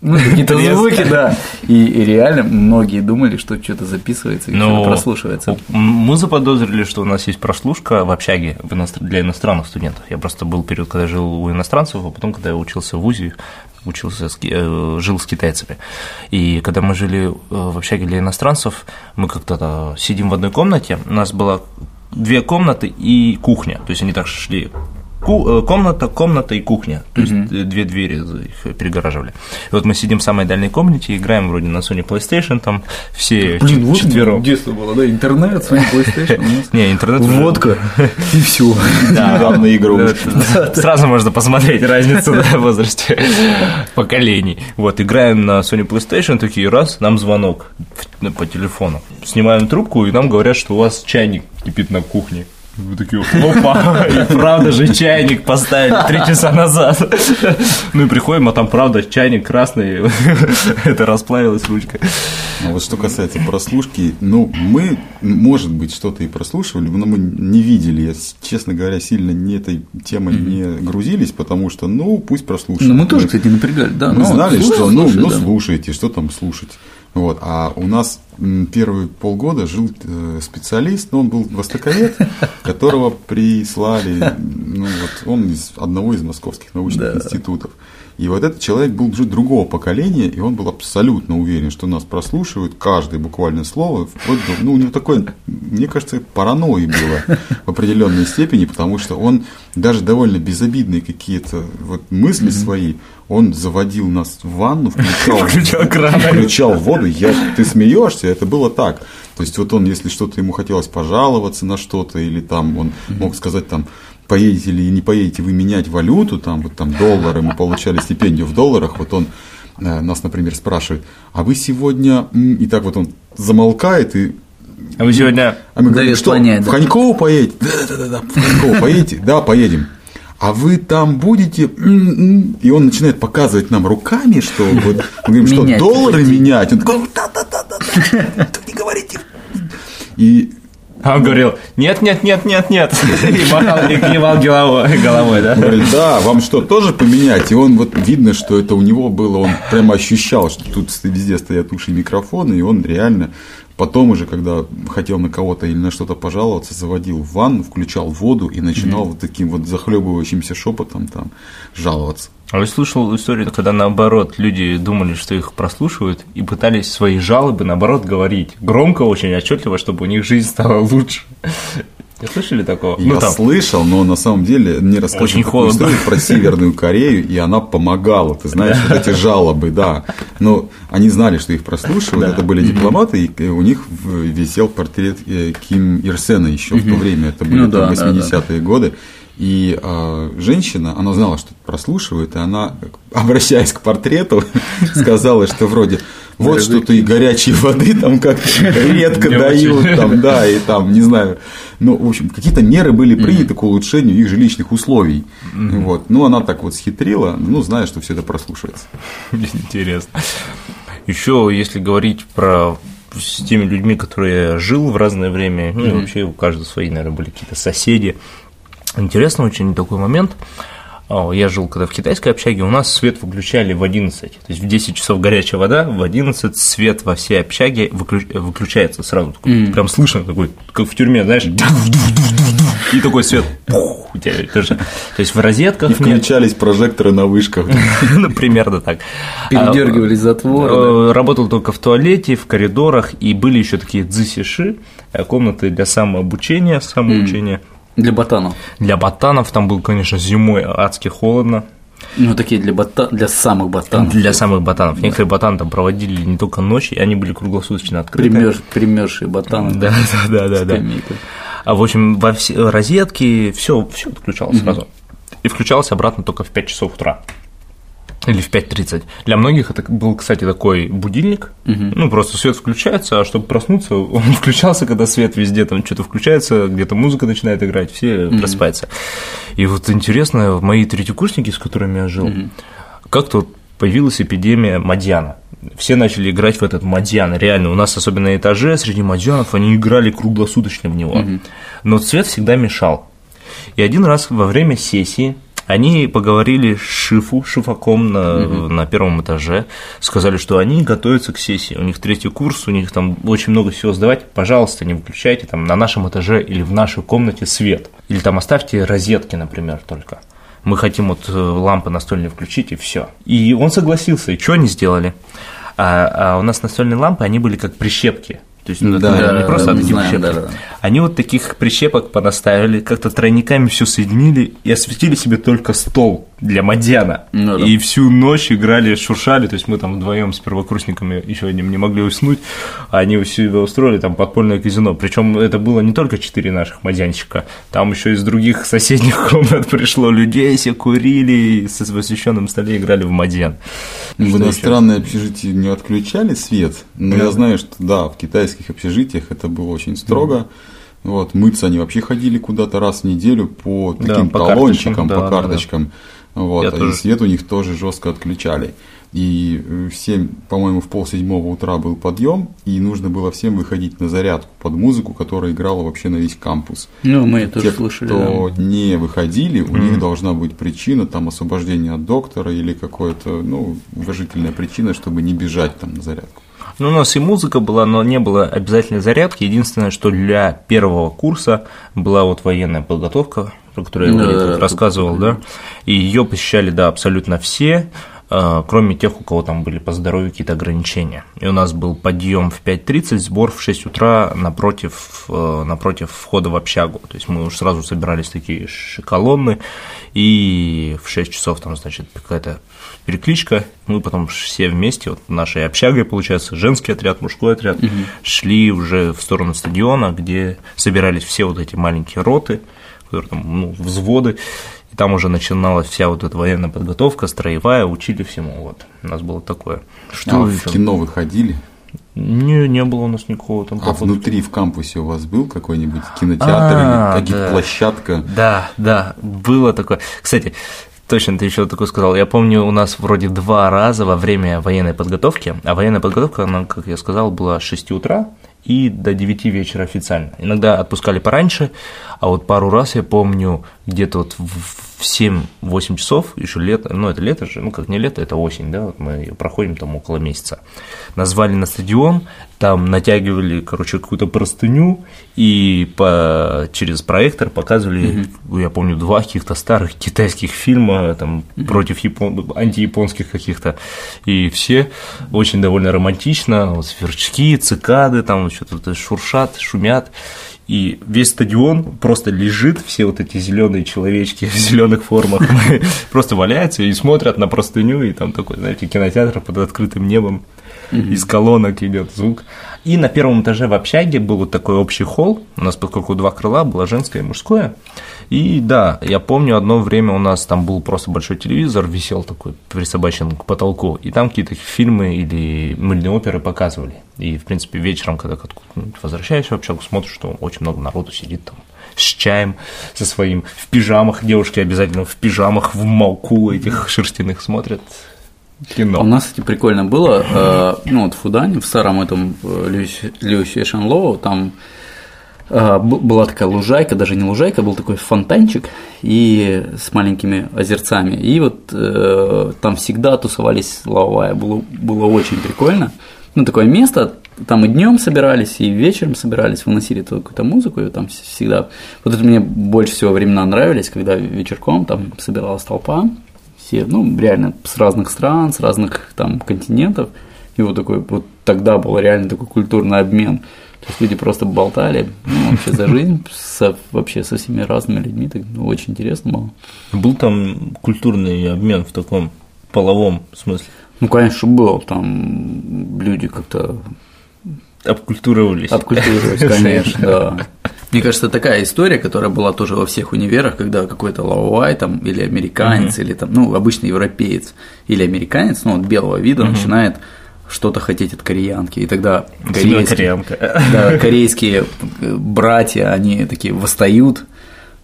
ну, какие-то звуки, да. И, и реально многие думали, что что-то записывается и Ну, что-то прослушивается. м- Мы заподозрили, что у нас есть прослушка в общаге для иностранных студентов. Я просто был период, когда жил у иностранцев, а потом, когда я учился в ВУЗе, учился, с э, жил с китайцами. И когда мы жили э, в общаге для иностранцев, мы как-то э, сидим в одной комнате, у нас было две комнаты и кухня, то есть они так шли комната, комната и кухня. То есть э, две двери их перегораживали. И вот мы сидим в самой дальней комнате, играем вроде на Sony PlayStation, там все Блин, вот четвером. детство было, да, интернет, Sony PlayStation. [LAUGHS] Не, интернет Водка [LAUGHS] и все. Главная игрушка. Да, Сразу можно посмотреть разницу да, в возрасте [LAUGHS] поколений. Вот, играем на Sony PlayStation, такие раз, нам звонок по телефону. Снимаем трубку, и нам говорят, что у вас чайник кипит на кухне. Мы такие, опа, [LAUGHS] и правда же чайник поставили три часа назад. Ну и приходим, а там правда чайник красный, [LAUGHS] это расплавилась ручка. А вот что касается прослушки, ну, мы, может быть, что-то и прослушивали, но мы не видели. Я, честно говоря, сильно не этой темой не грузились, потому что, ну, пусть прослушают. Ну, мы тоже, кстати, напрягали, да. Мы ну, знали, что, ну, ну, слушайте, что там слушать. Вот. А у нас первые полгода жил э, специалист, но он был востоковед, [LAUGHS] которого прислали, ну, вот он из одного из московских научных Да. институтов. И вот этот человек был уже другого поколения, и он был абсолютно уверен, что нас прослушивают каждое буквально слово, вплоть до, ну, у него такое, мне кажется, паранойи было в определенной степени, потому что он даже довольно безобидные какие-то вот мысли свои, он заводил нас в ванну, включал, [LAUGHS] Включал кран. включал воду, я, ты смеешься, это было так. То есть вот он, если что-то ему хотелось пожаловаться на что-то, или там он мог сказать там, поедете или не поедете вы менять валюту, там вот там доллары, мы получали стипендию в долларах, вот он э, нас, например, спрашивает, а вы сегодня, и так вот он замолкает и А вы сегодня а мы говорим, что, понять, в да. Ханьково поедете? Да, да, да, да, в Ханьково поедете? Да, поедем. А вы там будете? М-м-м. И он начинает показывать нам руками, что вот, мы говорим, что Менять доллары менять. Он такой, да, да, да, да, да, так не говорите. И А он говорил, нет, нет, нет, нет, нет. И махал, и кивал головой, головой, да? говорит, да, вам что, тоже поменять? И он вот видно, что это у него было, он прямо ощущал, что тут везде стоят уши и микрофоны, и он реально потом уже, когда хотел на кого-то или на что-то пожаловаться, заводил в ванну, включал воду и начинал вот таким вот захлебывающимся шепотом там жаловаться. А я слышал историю, когда наоборот люди думали, что их прослушивают, и пытались свои жалобы наоборот говорить громко, очень отчетливо, чтобы у них жизнь стала лучше. [LAUGHS] Не слышали такого? Я Ну, там, слышал, но на самом деле мне рассказывали такую историю про [LAUGHS] Северную Корею, и она помогала. Ты знаешь, вот эти жалобы, да. Но они знали, что их прослушивают, Да. это были дипломаты, и у них висел портрет э, Ким Ир Сена еще в то время, это были Ну да, да, 80-е годы. И а, женщина, она знала, что прослушивает, и она, обращаясь к портрету, [LAUGHS] сказала, что вроде вот что-то и горячей воды там как-то [LAUGHS] редко дают, там, да, и там, не знаю. Ну, в общем, какие-то меры были приняты к улучшению их жилищных условий. Вот. Ну, она так вот схитрила, ну, зная, что все это прослушивается. [LAUGHS] Интересно. Еще, если говорить про с теми людьми, которые я жил в разное время, ну и вообще у каждого свои, наверное, были какие-то соседи. Интересно очень такой момент. А, Я жил когда в китайской общаге, у нас свет выключали в 11. То есть в 10 часов горячая вода, в 11 свет во всей общаге выключ- выключается сразу. Такой, Прям слышно такой, как в тюрьме, знаешь, и такой свет пух, у тебя тоже. То есть в розетках И нет, включались прожекторы на вышках. [LAUGHS] примерно так. Передергивались затворы. да. Э, Работал только в туалете, в коридорах, и были еще такие дзысиши, э, комнаты для самообучения, самоучения. Для ботанов. Для ботанов там было, конечно, зимой адски холодно. Ну, такие для, бота... для самых ботанов. Для самых ботанов. Некоторые ботаны там проводили не только ночи, они были круглосуточно открыты. Пример... Примершие ботаны. [LAUGHS] Да, да, да, да, да. А в общем, во все розетки все, все отключалось сразу. И включалось обратно только в 5 часов утра. Или в 5.30. Для многих это был, кстати, такой будильник. Ну, просто свет включается, а чтобы проснуться, [LAUGHS] он включался, когда свет везде там что-то включается, где-то музыка начинает играть, все просыпаются. И вот интересно, мои третьекурсники, с которыми я жил, как-то вот появилась эпидемия мадьяна. Все начали играть в этот мадьян. Реально, у нас особенно на этаже среди мадьянов они играли круглосуточно в него. Но цвет всегда мешал. И один раз во время сессии они поговорили с Шифу, Шифаком на, на первом этаже, сказали, что они готовятся к сессии, у них третий курс, у них там очень много всего сдавать, пожалуйста, не выключайте там на нашем этаже или в нашей комнате свет, или там оставьте розетки, например, только. Мы хотим вот э, лампы настольные включить, и все. И он согласился, и что они сделали? А, а у нас настольные лампы, они были как прищепки, То есть, ну, Да, это не да, просто да, одни знаем, прищепки. да, да. Они вот таких прищепок понаставили, как-то тройниками все соединили и осветили себе только стол для Мадьяна. Ну да. И всю ночь играли, шуршали, то есть мы там вдвоем с первокурсниками еще одним не могли уснуть, а они у себя устроили там подпольное казино. Причем это было не только четыре наших мадьянчика, там еще из других соседних [LAUGHS] комнат пришло людей, все курили, и с в освещенном столе играли в мадьян. В Что иностранные общежития не отключали свет, но Да. я знаю, что да, в китайских общежитиях это было очень строго. Вот, мыться они вообще ходили куда-то раз в неделю по Да, таким по талончикам, карточкам, да, по да, карточкам. Вот, Я а и тоже. свет у них тоже жестко отключали. И э, в 7, по-моему, в полседьмого утра был подъем, и нужно было всем выходить на зарядку под музыку, которая играла вообще на весь кампус. Ну, мы это Те, слышали. кто да. не выходили, у них должна быть причина, там, освобождение от доктора или какое-то, ну, уважительная причина, чтобы не бежать там на зарядку. Ну, у нас и музыка была, но не было обязательной зарядки. Единственное, что для первого курса была вот военная подготовка, про которую я Да, Валерий да, рассказывал, да, и ее посещали, да, абсолютно все, а, кроме тех, у кого там были по здоровью какие-то ограничения. И у нас был подъем в 5.30, сбор в 6 утра напротив, э, напротив входа в общагу. То есть мы уже сразу собирались такие колонны, и в 6 часов там, значит, какая-то перекличка, мы потом все вместе, вот нашей общагой, получается, женский отряд, мужской отряд, шли уже в сторону стадиона, где собирались все вот эти маленькие роты, которые там, ну, взводы, и там уже начиналась вся вот эта военная подготовка, строевая, учили всему, вот, у нас было такое. Что а в ещё? кино вы ходили? Не, не было у нас никакого там А внутри в кампусе у вас был какой-нибудь кинотеатр А, или какие-то да. площадка? Да, да, было такое. Кстати, точно ты еще такое сказал. Я помню, у нас вроде два раза во время военной подготовки, а военная подготовка, она, как я сказал, была с 6 утра и до 9 вечера официально. Иногда отпускали пораньше, а вот пару раз я помню, где-то вот в в 7-8 часов, еще лето, ну это лето же, ну как не лето, это осень, да, вот мы проходим там около месяца. Назвали на стадион, там натягивали, короче, какую-то простыню и по, через проектор показывали, я помню, два каких-то старых китайских фильма там против япон... антияпонских каких-то, и все очень довольно романтично, вот сверчки, цикады, там что-то шуршат, шумят, и весь стадион просто лежит, все вот эти зеленые человечки [LAUGHS] в зеленых формах. [LAUGHS] Просто валяются и смотрят на простыню, и там такой, знаете, кинотеатр под открытым небом, из колонок идет звук. И на первом этаже в общаге был вот такой общий холл, у нас поскольку два крыла, было женское и мужское. И да, я помню, одно время у нас там был просто большой телевизор, висел такой присобачен к потолку, и там какие-то фильмы или мыльные оперы показывали. И, в принципе, вечером, когда откуда-нибудь возвращаешься в общагу, смотришь, что очень много народу сидит там с чаем, со своим, в пижамах, девушки обязательно в пижамах, в молку этих шерстяных смотрят кино. У нас, кстати, прикольно было, э, ну вот в Фудане, в старом этом э, Лю Шанлоу, там э, была такая лужайка, даже не лужайка, был такой фонтанчик и с маленькими озерцами. И вот э, там всегда тусовались лавая, было, было очень прикольно. Ну, такое место, там и днем собирались, и вечером собирались, выносили какую-то музыку, и там вс- всегда... Вот это мне больше всего времена нравились, когда вечерком там собиралась толпа, все, ну, реально с разных стран, с разных там континентов, и вот такой, вот тогда был реально такой культурный обмен. То есть люди просто болтали ну, вообще за жизнь со, вообще со всеми разными людьми, так, ну, очень интересно было. Был там культурный обмен в таком половом смысле? Ну, конечно, был, там люди как-то Обкультуровались. Обкультурировать, конечно, [LAUGHS] да. Мне кажется, такая история, которая была тоже во всех универах, когда какой-то лаовай там, или американец, или там, ну, обычный европеец, или американец, ну, от белого вида начинает что-то хотеть от кореянки, и тогда корейские, да, корейские братья, они такие восстают,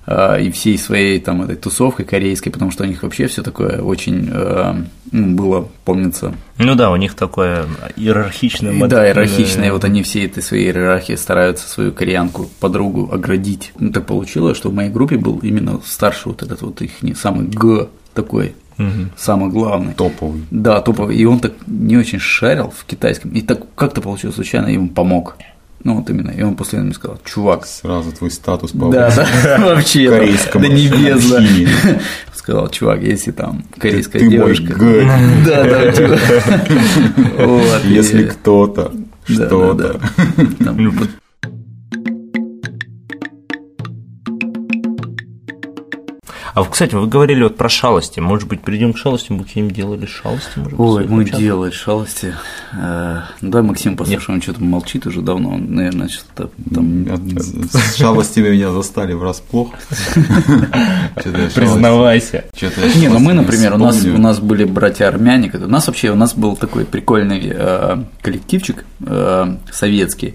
и всей своей там этой тусовкой корейской, потому что у них вообще все такое очень э, ну, было, помнится, Ну да, у них такое иерархичное мод- Да, иерархичные, вот они всей этой своей иерархии стараются свою кореянку, подругу оградить. Ну, так получилось, что в моей группе был именно старший вот этот вот их не самый Г такой, самый главный. Топовый. Да, топовый. И он так не очень шарил в китайском. И так как-то получилось случайно, я ему помог. Ну, вот именно. И он после этого мне сказал, чувак, Сразу твой статус повысился. [LAUGHS] да, вообще, да, небес, да. общении. Сказал, чувак, если там корейская девушка. [LAUGHS] Да, да, типа. [LAUGHS] Если кто-то Что-то. А, кстати, вы говорили вот про шалости. Может быть, перейдем к шалости, мы какие-нибудь делали шалости? Может Ой, мы участках? делали шалости. Э, ну, Давай Максим послушаем, он что-то молчит уже давно. Он, наверное, что-то там... С шалостями меня застали врасплох. [LAUGHS] Признавайся. Не, ну мы, например, у нас, у нас были братья-армяне, у нас вообще, у нас был такой прикольный э, коллективчик э, советский.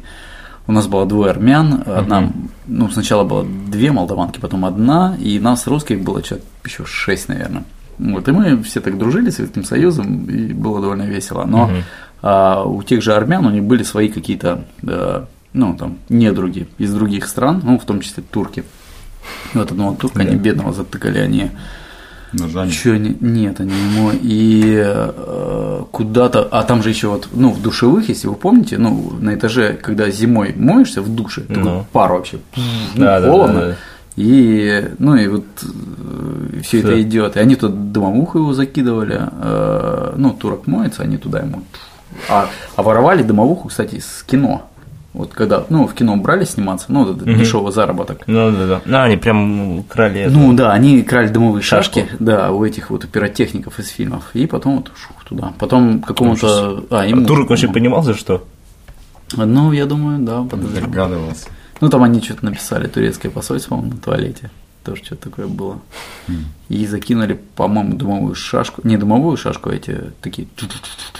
У нас было двое армян, одна, ну, сначала было две молдаванки, потом одна, и нас, русских, было человек еще шесть, наверное. Вот, и мы все так дружили с Советским Союзом, и было довольно весело. Но а, у тех же армян у них были свои какие-то, э, ну, там, недруги из других стран, ну, в том числе турки. И вот одного турка, они бедного затыкали, они Ножами. Чё, не- нет, они ему и э, куда-то, а там же еще вот, ну, в душевых, если вы помните, ну, на этаже, когда зимой моешься в душе, такой Ну. пар вообще, ну, Да, да, холодно, да, да. и, ну, и вот все это идет, и они тут домовуху его закидывали, э, ну, турок моется, они туда ему, а, а воровали домовуху, кстати, из кино, вот когда, ну, в кино брали сниматься, ну, этот дешевый заработок, Ну да, да. Ну, они прям крали это. ну да, они крали дымовые Шашку. шашки, да, у этих вот пиротехников из фильмов, и потом вот шух туда. Потом какому-то. А, ему. Турок вообще понимал, за что? Ну, я думаю, да, подозреваю. Догадывался. Ну, там они что-то написали, турецкое посольство, по-моему, на туалете. Тоже что-то такое было. И закинули, по-моему, дымовую шашку. Не дымовую шашку, а эти такие,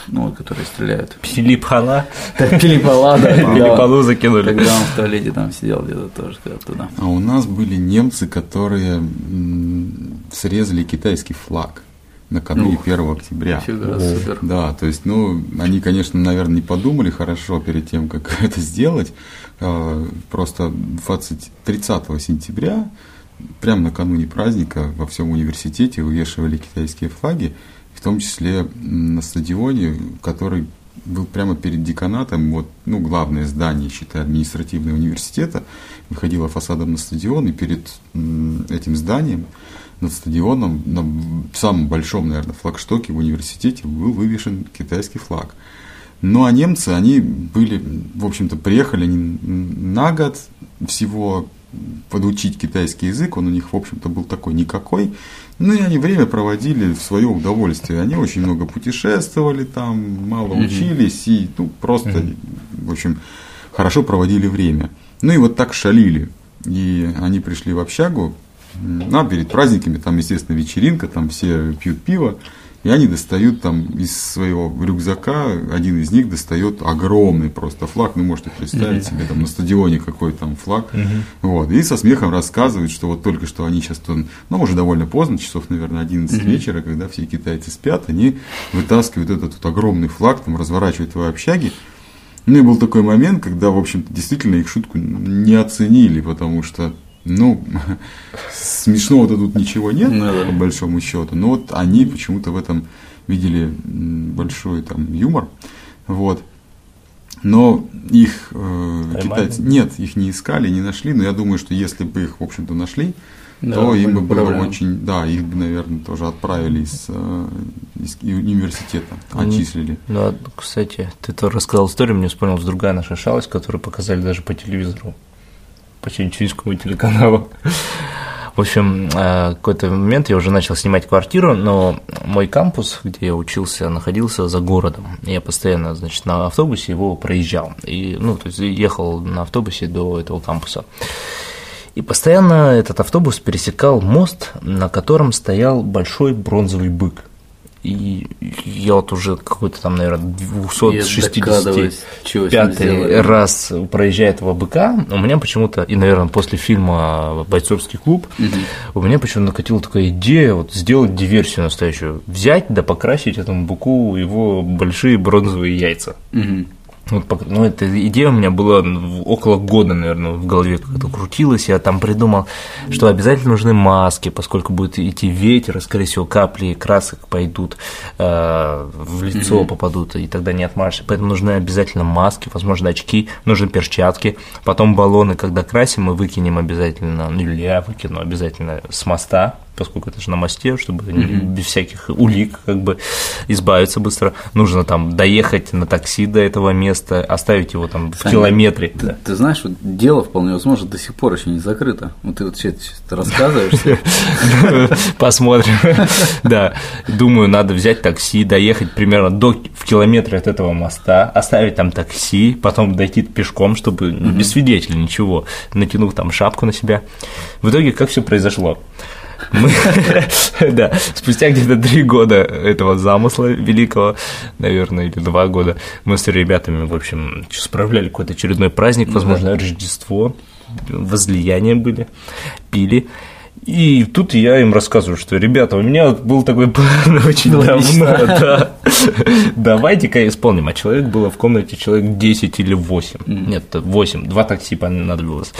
ну, вот, которые стреляют. Пилипала, да. когда он- Филиппану закинули. Когда он в туалете там сидел где-то тоже, туда. А у нас были немцы, которые срезали китайский флаг накануне Ух. 1 октября. Фига, супер. Да, то есть, ну, они, конечно, наверное, не подумали хорошо перед тем, как [LAUGHS] это сделать. А, Просто 20, 30 сентября, прямо накануне праздника, во всем университете вывешивали китайские флаги, в том числе на стадионе, который был прямо перед деканатом, вот, ну, главное здание, считай, административного университета, выходило фасадом на стадион, и перед этим зданием, над стадионом, на самом большом, наверное, флагштоке в университете был вывешен китайский флаг. Ну, а немцы, они были, в общем-то, приехали они на год всего подучить китайский язык, он у них, в общем-то, был такой никакой. Ну, и они время проводили в свое удовольствие. Они очень много путешествовали там, мало учились и, ну, просто, в общем, хорошо проводили время. Ну, и вот так шалили. И они пришли в общагу, ну, а перед праздниками там, естественно, вечеринка, там все пьют пиво, и они достают там из своего рюкзака, один из них достает огромный просто флаг, ну, можете представить себе, там на стадионе какой там флаг, вот, и со смехом рассказывают, что вот только что они сейчас, ну, уже довольно поздно, часов, наверное, 11 вечера, когда все китайцы спят, они вытаскивают этот вот огромный флаг, там разворачивают в общаге, ну и был такой момент, когда, в общем-то, действительно их шутку не оценили, потому что, ну, смешного-то тут ничего нет, Ну да. по большому счету, но вот они почему-то в этом видели большой там юмор, вот. Но их э, китайцы, нет, их не искали, не нашли, но я думаю, что если бы их, в общем-то, нашли, Да, то им бы было проблемы. очень, да, их бы, наверное, тоже отправили из, э, из университета, отчислили. Ну, а, кстати, ты то рассказал историю, мне вспомнилась другая наша шалость, которую показали даже по телевизору, по Ченчинскому телеканалу. В общем, э, какой-то момент я уже начал снимать квартиру, но мой кампус, где я учился, находился за городом. Я постоянно, значит, на автобусе его проезжал. И, ну, то есть ехал на автобусе до этого кампуса. И постоянно этот автобус пересекал мост, на котором стоял большой бронзовый бык. И я вот уже какой-то там, наверное, Я догадываюсь, чего с ним 265 сделали. раз проезжая этого быка, у меня почему-то, и, наверное, после фильма «Бойцовский клуб», у меня почему-то накатила такая идея вот сделать диверсию настоящую. Взять да покрасить этому быку его большие бронзовые яйца. Мгм. Вот, ну, эта идея у меня была в- около года, наверное, в голове как-то крутилась. Я там придумал, что обязательно нужны маски, поскольку будет идти ветер, и, скорее всего, капли красок пойдут э, в лицо, попадут, и тогда не отмажешь. Поэтому нужны обязательно маски, возможно, очки, нужны перчатки. Потом баллоны, когда красим, мы выкинем обязательно, ну или я выкину обязательно с моста, поскольку это же на мосте, чтобы mm-hmm. без всяких улик как бы избавиться быстро. Нужно там доехать на такси до этого места, оставить его там в километре. Ты, да. ты знаешь, вот дело вполне возможно до сих пор еще не закрыто. Вот ты вот все это рассказываешь. [LAUGHS] Посмотрим. [LAUGHS] Да, думаю, надо взять такси, доехать примерно до в километре от этого моста, оставить там такси, потом дойти пешком, чтобы без свидетелей ничего, натянув там шапку на себя. В итоге как все произошло? Мы, [LAUGHS] да, спустя где-то три года этого замысла великого, наверное, или два года, мы с ребятами, в общем, справляли какой-то очередной праздник, возможно, Рождество, возлияния были, пили. И тут я им рассказываю, что, ребята, у меня был такой план [LAUGHS] очень давно, [LAUGHS] да. Давайте-ка исполним. А человек было в комнате человек 10 или 8. Нет, 8, два такси понадобилось.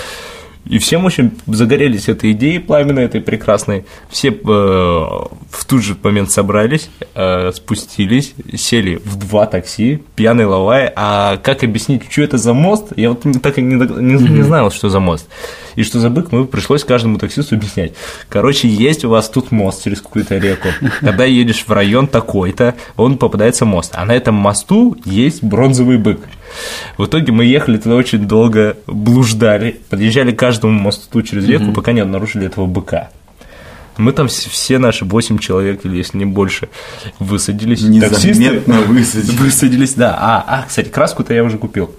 И всем очень загорелись этой идеей пламенной, этой прекрасной. Все э, в тот же момент собрались, э, спустились, сели в два такси, пьяный лавай. А как объяснить, что это за мост? Я вот так и не, не, не знал, что за мост. И что за бык, мы пришлось каждому таксисту объяснять. Короче, есть у вас тут мост через какую-то реку. Когда едешь в район такой-то, он попадается мост. А на этом мосту есть бронзовый бык. В итоге мы ехали туда очень долго, блуждали, подъезжали к каждому мосту через реку, mm-hmm. пока не обнаружили этого быка. Мы там все наши 8 человек, или если не больше, высадились. Незаметно [LAUGHS] высадились. Высадились, да. А, а, кстати, краску-то я уже купил.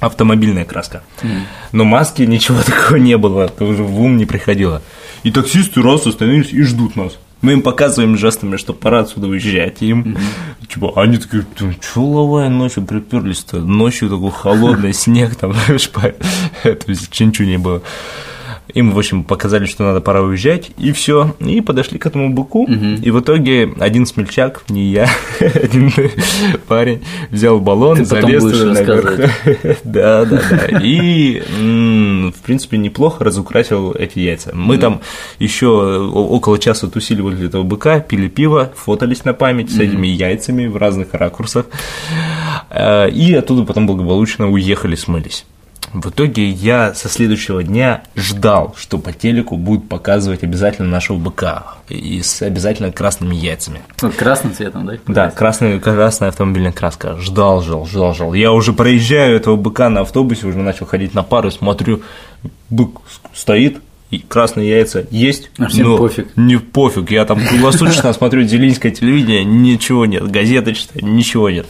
Автомобильная краска. Mm. Но маски ничего [LAUGHS] такого не было, это уже в ум не приходило. И таксисты раз остановились и ждут нас. Мы им показываем жестами, что пора отсюда уезжать. им, mm-hmm. типа, они такие, что лавая ночью приперлись-то? Ночью такой холодный снег, там, [LAUGHS] знаешь, это [LAUGHS] ничего не было. Им, в общем, показали, что надо пора уезжать, и все. И подошли к этому быку. Угу. И в итоге один смельчак, не я, [LAUGHS] один парень, взял баллон, Ты залез наверх. [LAUGHS] да, да, да. И, в принципе, неплохо разукрасил эти яйца. Мы там еще около часа тусили возле этого быка, пили пиво, фотались на память с этими яйцами в разных ракурсах. Э, и оттуда потом благополучно уехали, смылись. В итоге я со следующего дня ждал, что по телеку будут показывать обязательно нашего быка и с обязательно красными яйцами. Вот красным цветом, да? Да, красный, красная автомобильная краска. Ждал, ждал, ждал, ждал. Я уже проезжаю этого быка на автобусе, уже начал ходить на пару, смотрю, бык стоит, красные яйца есть. А всем но пофиг. Не пофиг. Я там круглосуточно смотрю Делинское телевидение, ничего нет, газеты читаю, ничего нет.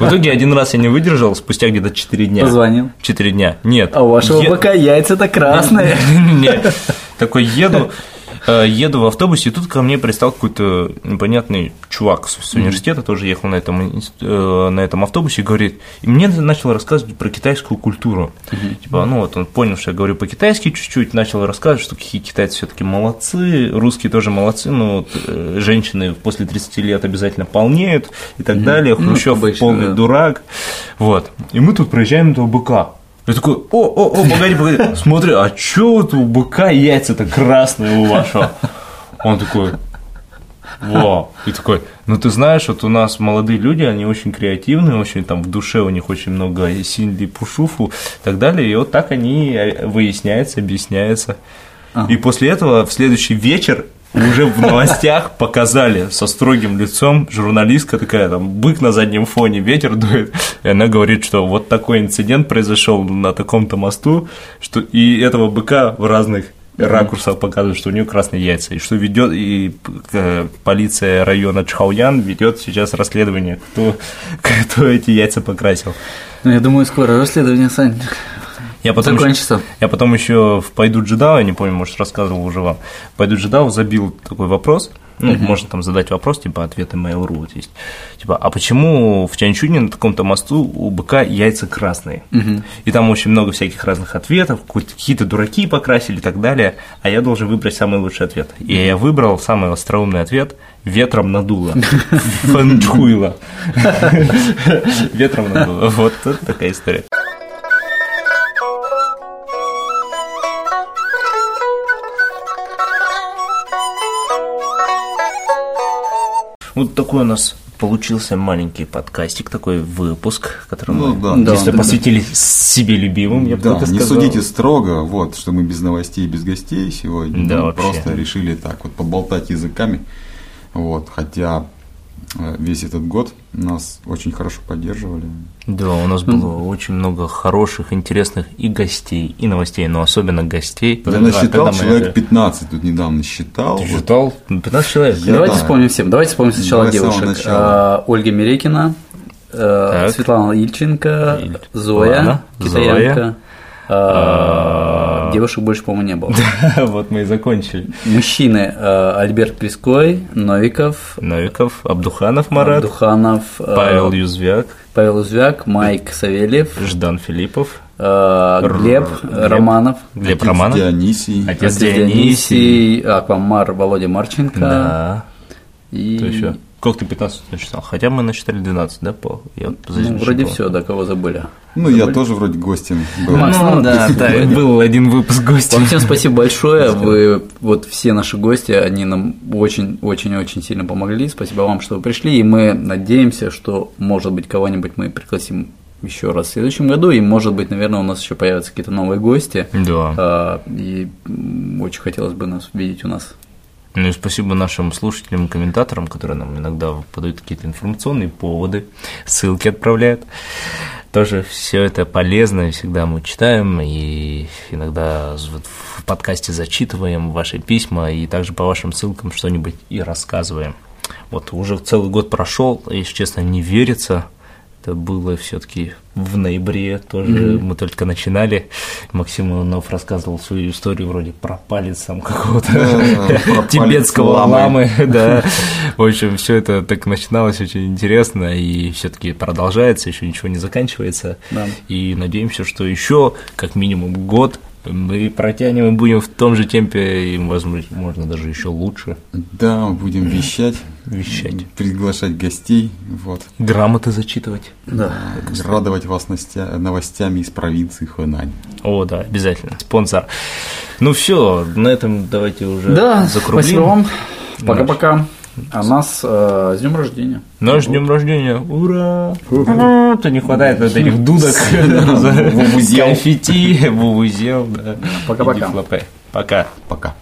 В итоге один раз я не выдержал, спустя где-то 4 дня. Позвонил? 4 дня. Нет. А у вашего е... БК яйца-то красные. [LAUGHS] Нет. Такой еду, еду в автобусе, и тут ко мне пристал какой-то непонятный чувак с университета, тоже ехал на этом, э, на этом автобусе, и говорит, и мне начал рассказывать про китайскую культуру. Типа, ну вот он понял, что я говорю по-китайски чуть-чуть, начал рассказывать, что какие китайцы все таки молодцы, русские тоже молодцы, но вот э, женщины после 30 лет обязательно полнеют и так далее, ну, Хрущев ну, полный да. дурак. Вот. И мы тут проезжаем этого быка. Я такой, о, о, о, погоди, погоди, смотри, а что вот у быка яйца-то красные у вашего? Он такой, во, и такой, ну ты знаешь, вот у нас молодые люди, они очень креативные, очень там в душе у них очень много синди, пушуфу и так далее, и вот так они э, выясняются, объясняются. А. И после этого в следующий вечер уже в новостях показали со строгим лицом журналистка такая, там, бык на заднем фоне, ветер дует, и она говорит, что вот такой инцидент произошел на таком-то мосту, что и этого быка в разных ракурсах показывают, что у нее красные яйца, и что ведет и э, полиция района Чхауян ведет сейчас расследование, кто, [LAUGHS] кто эти яйца покрасил. Ну, я думаю, скоро расследование, Сань. Я потом, еще, я потом еще в «Пойду Джедау», я не помню, может, рассказывал уже вам, «Пойду Джедау» забил такой вопрос, ну, uh можно там задать вопрос, типа, ответы Mail.ru вот есть. Типа, а почему в Тяньчуне на таком-то мосту у быка яйца красные? uh И там очень много всяких разных ответов, какие-то дураки покрасили и так далее, а я должен выбрать самый лучший ответ. И я выбрал самый остроумный ответ – ветром надуло. [LAUGHS] Фэнчхуйло. [LAUGHS] Ветром надуло. Вот такая история. Вот такой у нас получился маленький подкастик, такой выпуск, который Ну мы да. Да, если да. посвятили себе любимым, я Да, не сказал. судите строго, вот, что мы без новостей, без гостей сегодня. Да, Мы вообще. просто решили так вот поболтать языками. Вот, хотя весь этот год нас очень хорошо поддерживали. Да, у нас было очень много хороших, интересных и гостей, и новостей, но особенно гостей. Я Да, насчитал мы человек это- 15, тут недавно считал. Ты считал? 15 человек. Я- Давайте да. вспомним всем. Давайте вспомним сначала Давай девушек. А, Ольга Мерекина, э, Так. Светлана Ильченко, Иль- Зоя, Ладно. китаянка. Зоя. А, Девушек больше, по-моему, не было. [LAUGHS] Вот мы и закончили. Мужчины э, Альберт Плеской, Новиков, Новиков, Абдуханов Марат, Духанов, э, Павел Юзвяк, Павел Узвяк, Майк Савельев, Ждан Филиппов, э, Глеб, Глеб. Романов, Глеб Отец Романов, Дионисий. отец Отец Дионисий. Дионисий, Аквамар Володя Марченко. Да. И... Кто еще? Как ты 15 насчитал? Хотя мы насчитали 12, да, по? Я Ну, вроде все, да, кого забыли. Ну, я тоже вроде гостем был. Макс, Ну ну, да, да, был один выпуск гостя. Вам всем спасибо большое. Вы, вот все наши гости, они нам очень-очень-очень сильно помогли. Спасибо вам, что вы пришли. И мы надеемся, что, может быть, кого-нибудь мы пригласим еще раз в следующем году. И, может быть, наверное, у нас еще появятся какие-то новые гости. Да. А, И очень хотелось бы нас видеть у нас. Ну и спасибо нашим слушателям и комментаторам, которые нам иногда подают какие-то информационные поводы, ссылки отправляют. Тоже все это полезно, и всегда мы читаем, и иногда в подкасте зачитываем ваши письма, и также по вашим ссылкам что-нибудь и рассказываем. Вот уже целый год прошел, если честно, не верится. Это было все-таки в ноябре, тоже мы только начинали. Максим Иванов рассказывал свою историю вроде про палец там какого-то [LAUGHS] тибетского ламы. ламы, [LAUGHS] да. [LAUGHS] В общем, все это так начиналось очень интересно и все-таки продолжается, еще ничего не заканчивается. Да. И надеемся, что еще как минимум год мы протянем и будем в том же темпе, и, возможно, можно даже еще лучше Да, будем вещать, вещать. приглашать гостей, вот, Грамоты зачитывать. Да. радовать вас новостями из провинции Хэнань. О, да, обязательно. Спонсор. Ну все, на этом давайте уже Да, закруглим. спасибо вам. Пока-пока. А нас э, с днем рождения. Наш днем рождения. Ура! То не хватает вот этих дудок. [LAUGHS] Конфетти, вувузел, да. Пока-пока. Пока. Пока.